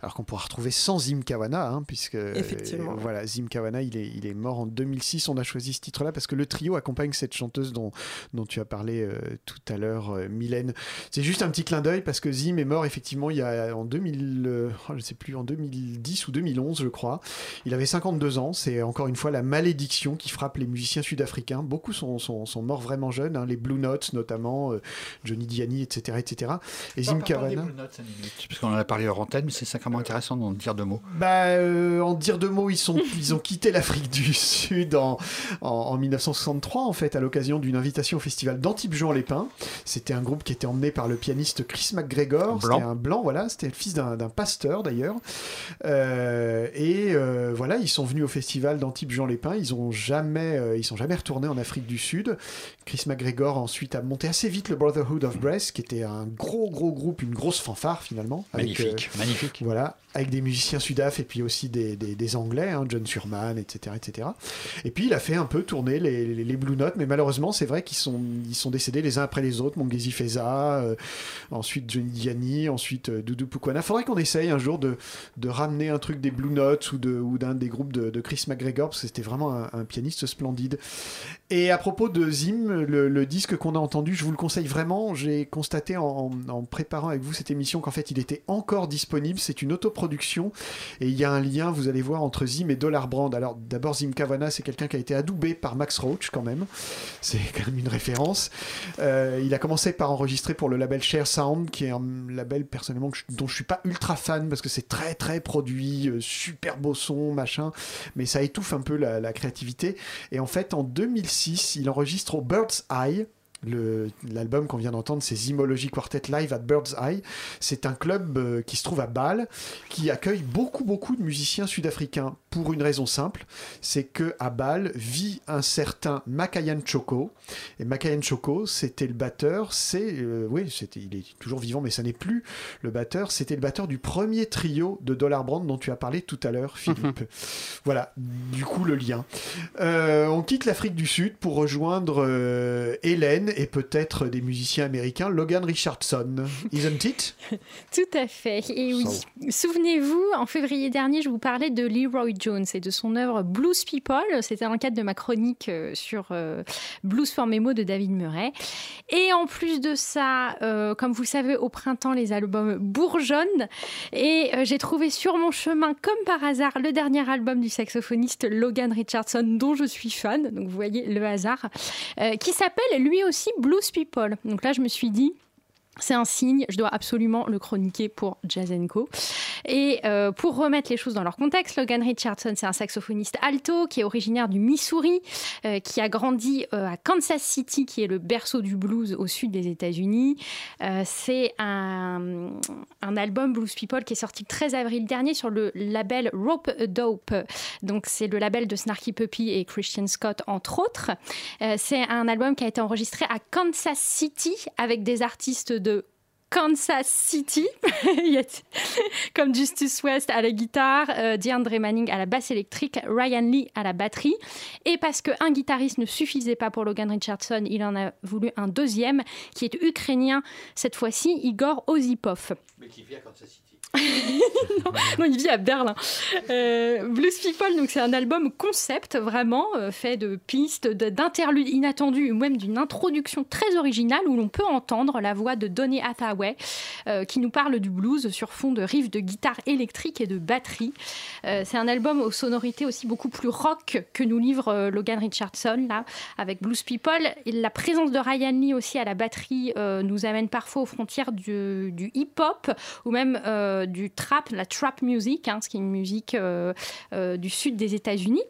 Alors qu'on pourra retrouver sans Zim Kawana, hein, puisque Effectivement. euh, voilà, Zim Kawana, il est, il est mort en 2006. On a choisi ce titre-là parce que le trio accompagne cette chanteuse dont, dont tu as parlé euh, tout à l'heure, euh, Mylène. C'est juste un petit clin d'œil parce que Zim est mort effectivement il y a en 2000, euh, oh, je sais plus, en 2010 ou 2011, je crois. Il avait 52 ans. C'est encore une fois la malédiction qui frappe les musiciens sud-africains. Beaucoup sont, sont, sont morts vraiment jeunes, hein, les Blue Notes notamment, euh, Johnny Diani, etc., etc. Et Zim Kawana. Parce qu'on en a parlé hors antenne, mais c'est sacrément intéressant d'en dire deux mots. Bah, euh, en dire deux mots, ils, sont, ils ont quitté l'Afrique du Sud en, en, en 1963, en fait, à l'occasion d'une invitation au festival d'Antibes-Juan-les-Pins. C'était un groupe qui était emmené par le pianiste Chris McGregor. C'était un blanc, voilà. C'était le fils d'un d'un pasteur, d'ailleurs. Euh, et euh, voilà, ils sont venus au festival d'Antibes-Juan-les-Pins. Ils ont jamais, euh, ils sont jamais retournés en Afrique du Sud. Chris McGregor ensuite a monté assez vite le Brotherhood of Breast, qui était un gros, gros groupe, une grosse fanfare finalement. avec, Magnifique, magnifique. voilà, avec des musiciens sudaf et puis aussi des, Anglais, hein, John Surman, etc., etc. Et puis il a fait un peu tourner les, Blue Notes, mais malheureusement c'est vrai qu'ils sont, décédés les uns après les autres. Mongezi Feza, euh, ensuite Johnny Diani, ensuite euh, Doudou Pukwana. Faudrait qu'on essaye un jour de, ramener un truc des Blue Notes ou d'un des groupes de, Chris McGregor parce que c'était vraiment un, pianiste splendide. Et à propos de Zim, le, disque qu'on a entendu, je vous le conseille vraiment. J'ai constaté en, en préparant avec vous cette émission qu'en fait il était encore disponible. C'est une autoproduction et il y a un lien, vous allez voir, entre Zim et Dollar Brand. Alors d'abord Zim Kavanagh, c'est quelqu'un qui a été adoubé par Max Roach quand même. C'est quand même une référence. Euh, il a commencé par enregistrer pour le label Share Sound, qui est un label personnellement dont je suis pas ultra fan parce que c'est très très produit, euh, super beau son, machin, mais ça étouffe un peu la créativité. Et en fait, en 2006, il enregistre au Bird's Eye. L'album qu'on vient d'entendre, c'est Zymology Quartet Live at Bird's Eye. C'est un club euh, qui se trouve à Bâle, qui accueille beaucoup, beaucoup de musiciens sud-africains pour une raison simple, c'est que à Bâle vit un certain Makayan Choko. Et Makayan Choko, c'était le batteur, c'est, euh, oui, il est toujours vivant, mais ça n'est plus le batteur, c'était le batteur du premier trio de Dollar Brand dont tu as parlé tout à l'heure, Philippe. voilà, du coup, le lien. Euh, on quitte l'Afrique du Sud pour rejoindre euh, Et peut-être des musiciens américains, Logan Richardson, isn't it? Tout à fait. Et oui, souvenez-vous, en février dernier, je vous parlais de Leroy Jones et de son œuvre Blues People. C'était dans le cadre de ma chronique euh, sur euh, Blues for Memo de David Murray. Et en plus de ça, euh, comme vous le savez, au printemps, les albums bourgeonnent. Et euh, j'ai trouvé sur mon chemin, comme par hasard, le dernier album du saxophoniste Logan Richardson, dont je suis fan. Donc vous voyez le hasard, qui s'appelle lui aussi Blues People. Donc là, je me suis dit. C'est un signe, je dois absolument le chroniquer pour Jazz Co. Et euh, pour remettre les choses dans leur contexte, Logan Richardson, c'est un saxophoniste alto qui est originaire du Missouri, euh, qui a grandi euh, à Kansas City, qui est le berceau du blues au sud des États-Unis. C'est un, album Blues People qui est sorti le 13 avril dernier sur le label Rope Dope. Donc c'est le label de Snarky Puppy et Christian Scott, entre autres. C'est un album qui a été enregistré à Kansas City avec des artistes de Kansas City, comme Justice West à la guitare, euh, DeAndre Manning à la basse électrique, Ryan Lee à la batterie. Et parce qu'un guitariste ne suffisait pas pour Logan Richardson, il en a voulu un deuxième qui est ukrainien, cette fois-ci Igor Ozipov. Non, il vit à Berlin. Euh, Blues People, donc c'est un album concept vraiment euh, fait de pistes, de- d'interludes inattendus, ou même d'une introduction très originale où l'on peut entendre la voix de Donny Hathaway euh, qui nous parle du blues sur fond de riffs de guitare électrique et de batterie. C'est un album aux sonorités aussi beaucoup plus rock que nous livre Logan Richardson là avec Blues People. La présence de Ryan Lee aussi à la batterie nous amène parfois aux frontières du, hip-hop ou même du trap, la trap music, hein, ce qui est une musique euh, euh, du sud des États-Unis.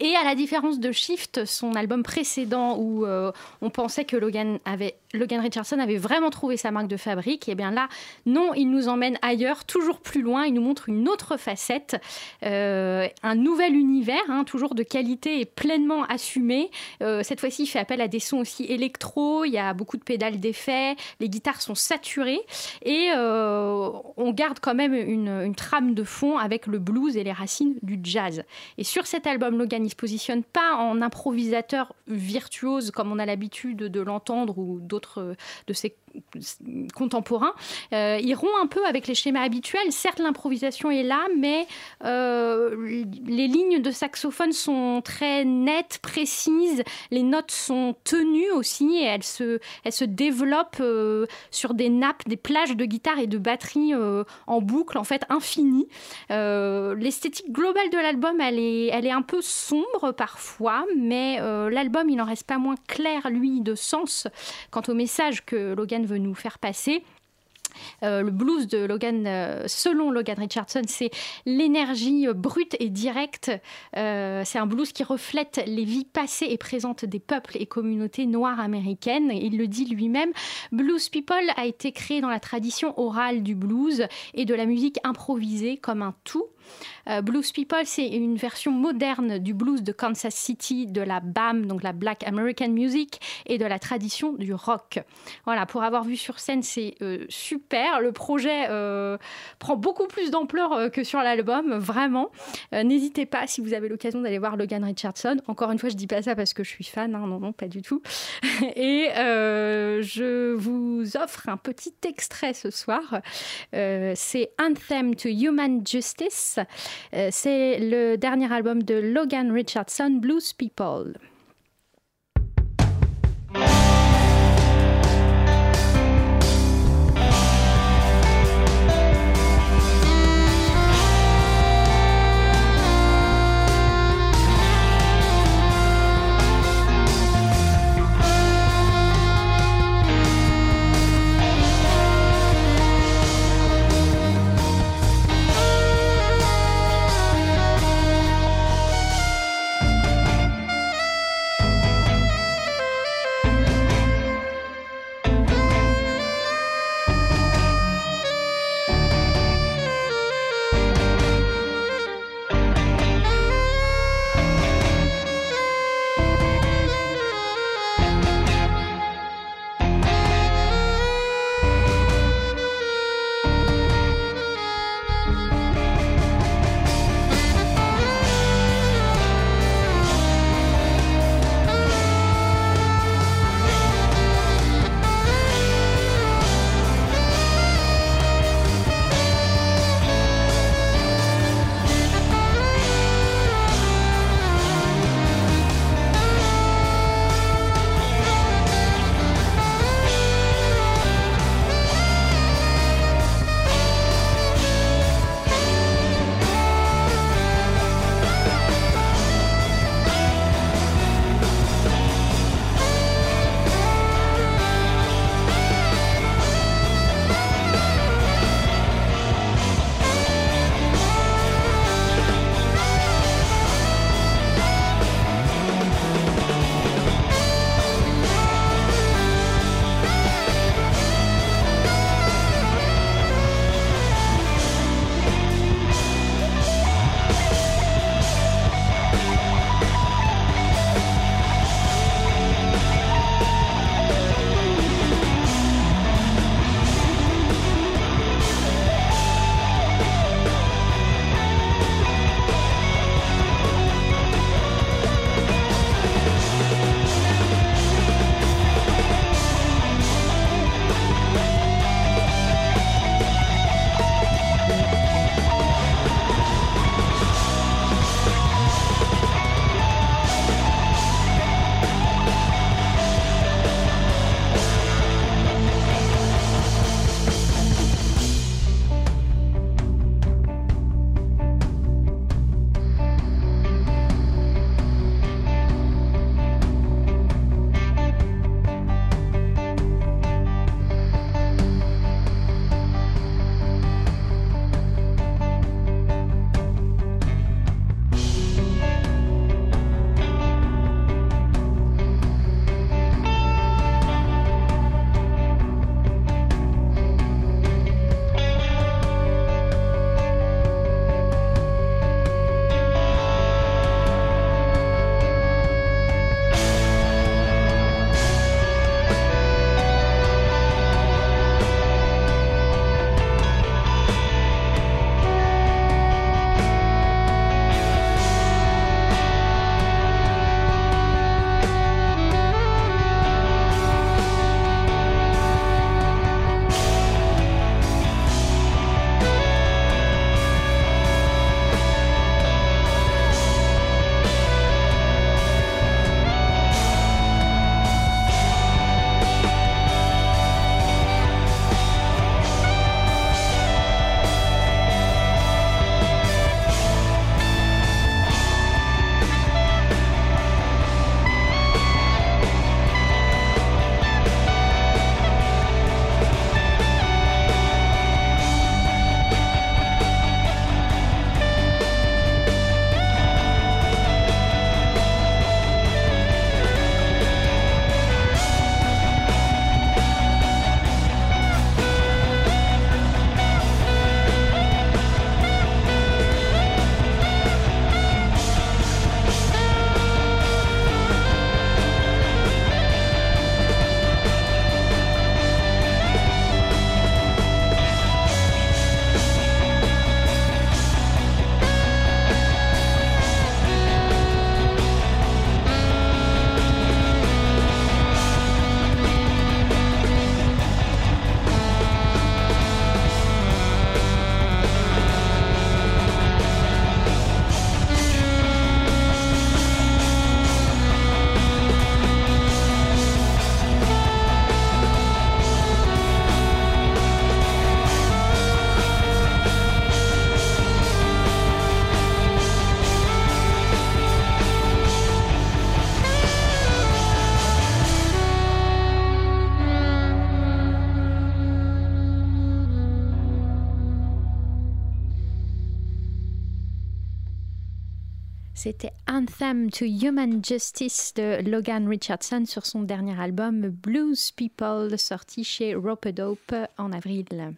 Et à la différence de Shift, son album précédent où euh, on pensait que Logan, avait, Logan Richardson avait vraiment trouvé sa marque de fabrique, et bien là, non, il nous emmène ailleurs, toujours plus loin, il nous montre une autre facette, euh, un nouvel univers, hein, toujours de qualité et pleinement assumé. Euh, cette fois-ci, il fait appel à des sons aussi électro, il y a beaucoup de pédales d'effets, les guitares sont saturées, et on garde quand même une, une trame de fond avec le blues et les racines du jazz. Et sur cet album, Logan, il se positionne pas en improvisateur virtuose comme on a l'habitude de l'entendre ou d'autres de ses contemporains. Euh, il rompt un peu avec les schémas habituels. Certes, l'improvisation est là, mais euh, les lignes de saxophone sont très nettes, précises. Les notes sont tenues aussi et elles se, elles se développent euh, sur des nappes, des plages de guitare et de batterie en boucle, en fait, infinies. L'esthétique globale de l'album, elle est, elle est un peu sombre parfois, mais l'album, il n'en reste pas moins clair, lui, de sens quant au message que Logan veut nous faire passer. Euh, le blues de Logan, euh, selon Logan Richardson, c'est l'énergie euh, brute et directe. c'est un blues qui reflète les vies passées et présentes des peuples et communautés noires américaines. Il le dit lui-même. Blues People a été créé dans la tradition orale du blues et de la musique improvisée comme un tout. Euh, blues People, c'est une version moderne du blues de Kansas City, de la BAM, donc la Black American Music, et de la tradition du rock. Voilà, pour avoir vu sur scène, c'est euh, super. Le projet euh, prend beaucoup plus d'ampleur que sur l'album, vraiment. N'hésitez pas, si vous avez l'occasion d'aller voir Logan Richardson. Encore une fois, je dis pas ça parce que je suis fan, hein, non, non, pas du tout. et je vous offre un petit extrait ce soir. c'est Anthem to Human Justice c'est le dernier album de Logan Richardson, Blues People. C'était Anthem to Human Justice de Logan Richardson sur son dernier album Blues People, sorti chez Rope-a-Dope en avril.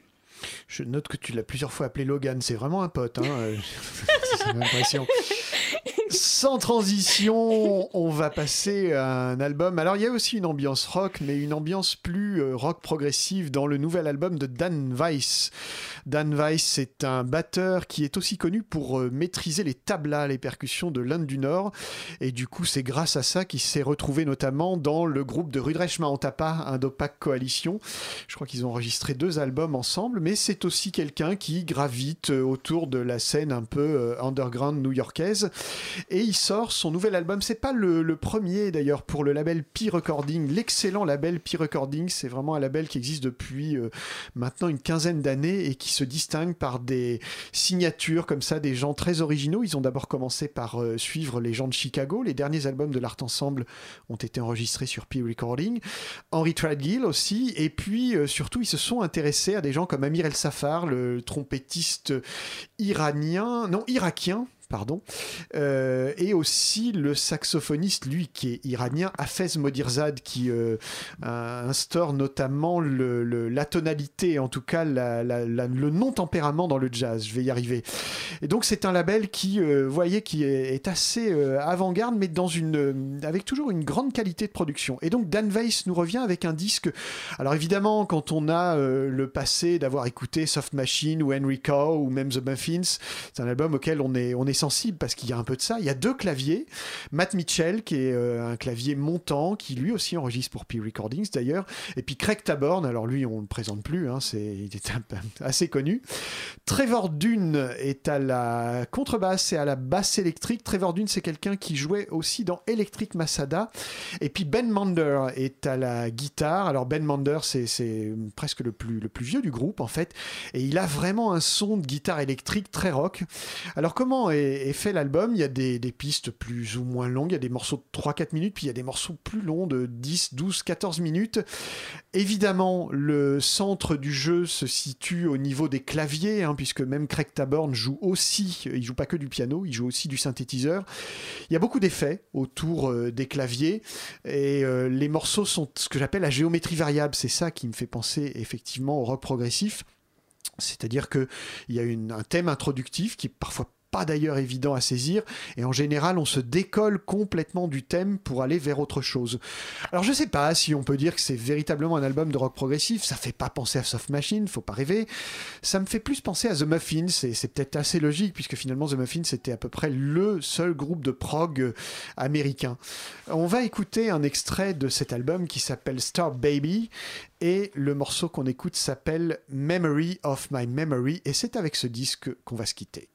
Je note que tu l'as plusieurs fois appelé Logan, c'est vraiment un pote. Hein J'ai l'impression. Sans transition, on va passer à un album. Alors, il y a aussi une ambiance rock, mais une ambiance plus euh, rock progressive dans le nouvel album de Dan Weiss. Dan Weiss, c'est un batteur qui est aussi connu pour euh, maîtriser les tablas, les percussions de l'Inde du Nord. Et du coup, c'est grâce à ça qu'il s'est retrouvé notamment dans le groupe de Rudresh Mahantapa, Indopak Coalition. Je crois qu'ils ont enregistré deux albums ensemble, mais c'est aussi quelqu'un qui gravite euh, autour de la scène un peu underground new-yorkaise et il sort son nouvel album. C'est pas le, premier d'ailleurs pour le label P Recording, l'excellent label P Recording. C'est vraiment un label qui existe depuis euh, maintenant une quinzaine d'années et qui se distingue par des signatures comme ça, des gens très originaux. Ils ont d'abord commencé par euh, suivre les gens de Chicago. Les derniers albums de l'Art Ensemble ont été enregistrés sur P Recording. Henry Tradgill aussi. Et puis euh, surtout, ils se sont intéressés à des gens comme Amir El Safar, le trompettiste iranien, non irakien pardon, euh, et aussi le saxophoniste, lui, qui est iranien, Hafez Modirzad, qui euh, instaure notamment le, la tonalité, en tout cas le non-tempérament dans le jazz. Je vais y arriver. Et donc c'est un label qui, euh, voyez, qui est, assez avant-garde, mais dans une, avec toujours une grande qualité de production. Et donc Dan Weiss nous revient avec un disque. Alors évidemment, quand on a le passé d'avoir écouté Soft Machine ou Henry Cow ou même The Muffins, c'est un album auquel on est sensible parce qu'il y a un peu de ça. Il y a deux claviers. Matt Mitchell, qui est euh, un clavier montant, qui lui aussi enregistre pour P Recordings d'ailleurs. Et puis Craig Taborn, alors lui, on ne le présente plus, hein, c'est, il est assez connu. Trevor Dune est à la contrebasse et à la basse électrique. Trevor Dune, c'est quelqu'un qui jouait aussi dans Electric Masada. Et puis Ben Mander est à la guitare. Alors Ben Mander, c'est, c'est presque le plus, le plus vieux du groupe en fait. Et il a vraiment un son de guitare électrique très rock. Alors comment est fait l'album. Il y a des, pistes plus ou moins longues, il y a des morceaux de 3-4 minutes, puis il y a des morceaux plus longs de 10, 12, 14 minutes. Évidemment, le centre du jeu se situe au niveau des claviers, hein, puisque même Craig Taborn joue aussi, il joue pas que du piano, il joue aussi du synthétiseur. Il y a beaucoup d'effets autour euh, des claviers, et euh, les morceaux sont ce que j'appelle la géométrie variable. C'est ça qui me fait penser effectivement au rock progressif. C'est-à-dire qu'il y a un thème introductif qui est parfois pas d'ailleurs évident à saisir, et en général on se décolle complètement du thème pour aller vers autre chose. Alors je sais pas si on peut dire que c'est véritablement un album de rock progressif, ça fait pas penser à Soft Machine, faut pas rêver, ça me fait plus penser à The Muffins, et c'est peut-être assez logique puisque finalement The Muffins c'était à peu près le seul groupe de prog américain. On va écouter un extrait de cet album qui s'appelle Star Baby, et le morceau qu'on écoute s'appelle Memory of My Memory, et c'est avec ce disque qu'on va se quitter.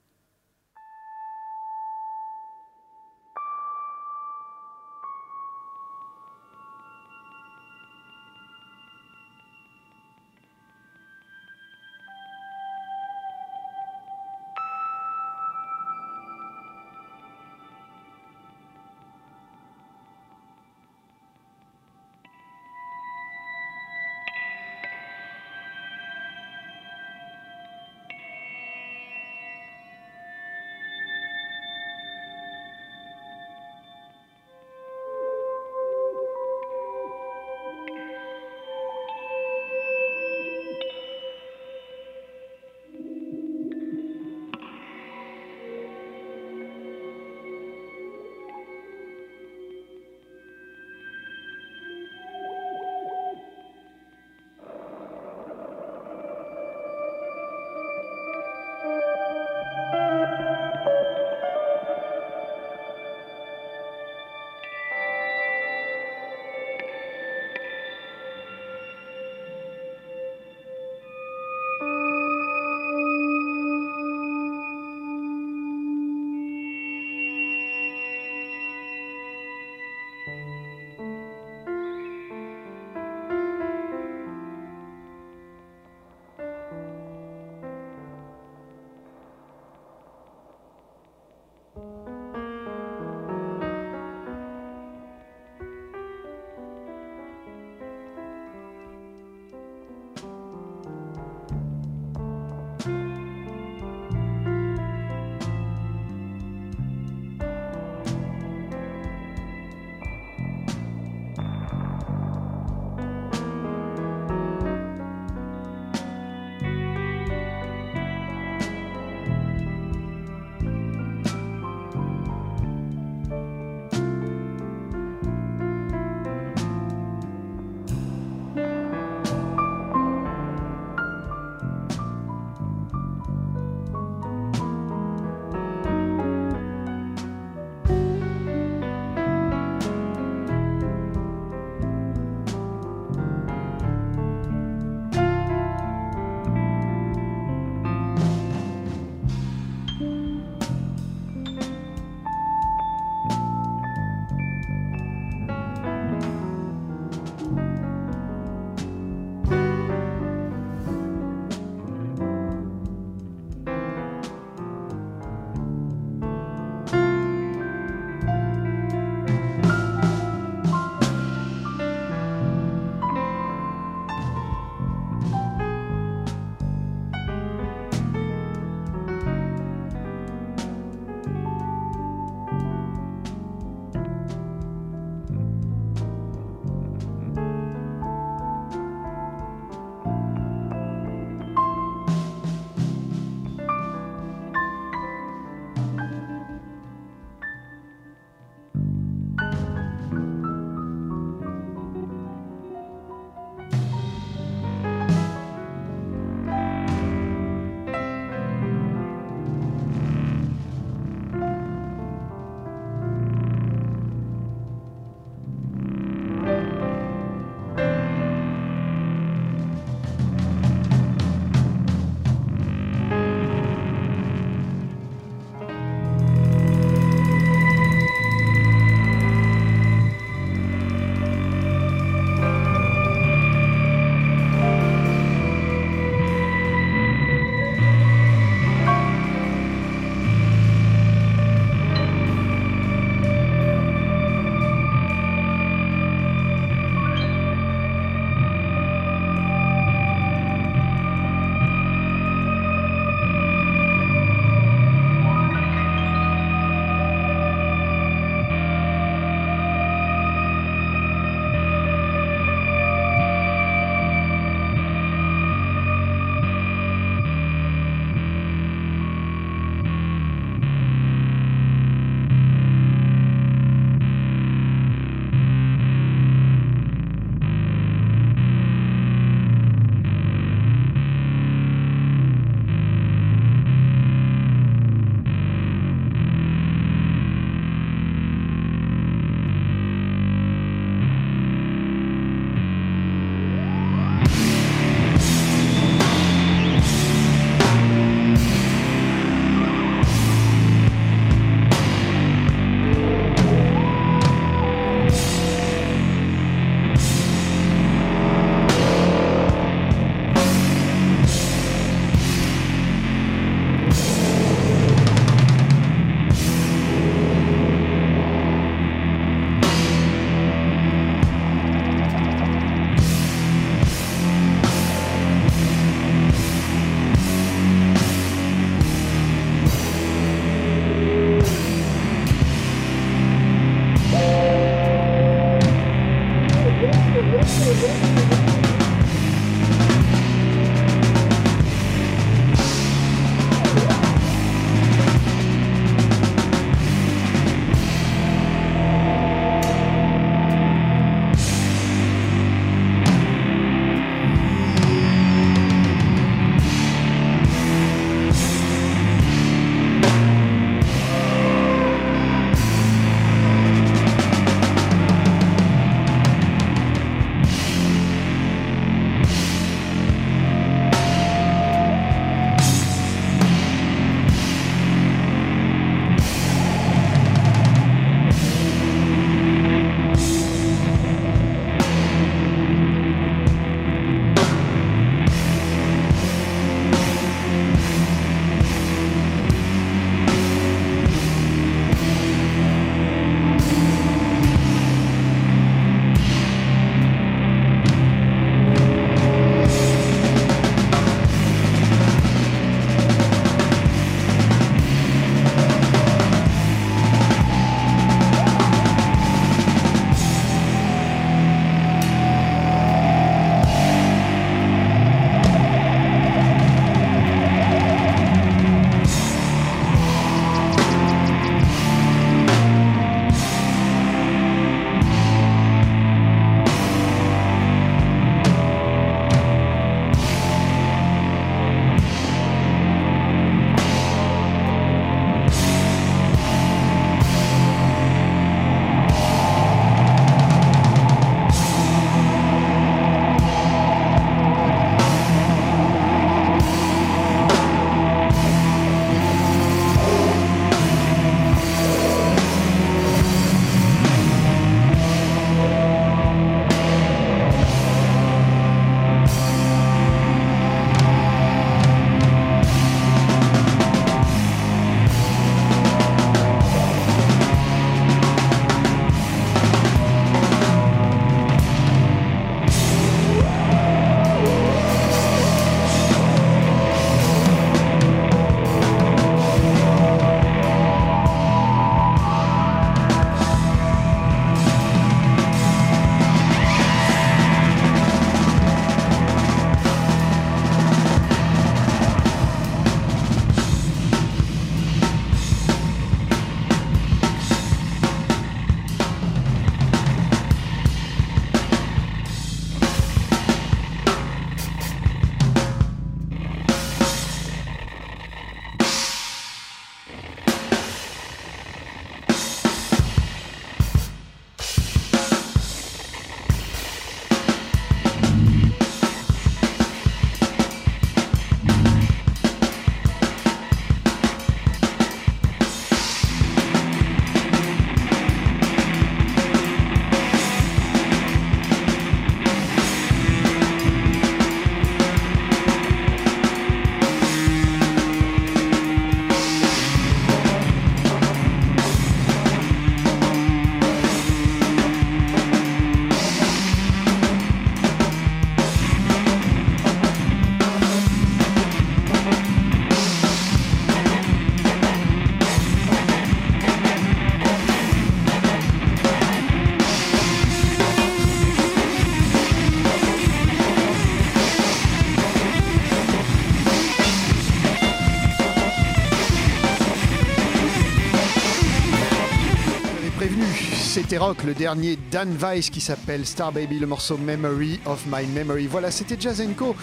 Le dernier Dan Weiss qui s'appelle Star Baby, le morceau Memory of My Memory. Voilà, c'était Jazz Co.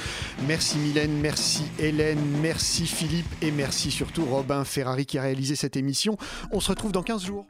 Merci Mylène, merci Hélène, merci Philippe et merci surtout Robin Ferrari qui a réalisé cette émission. On se retrouve dans 15 jours.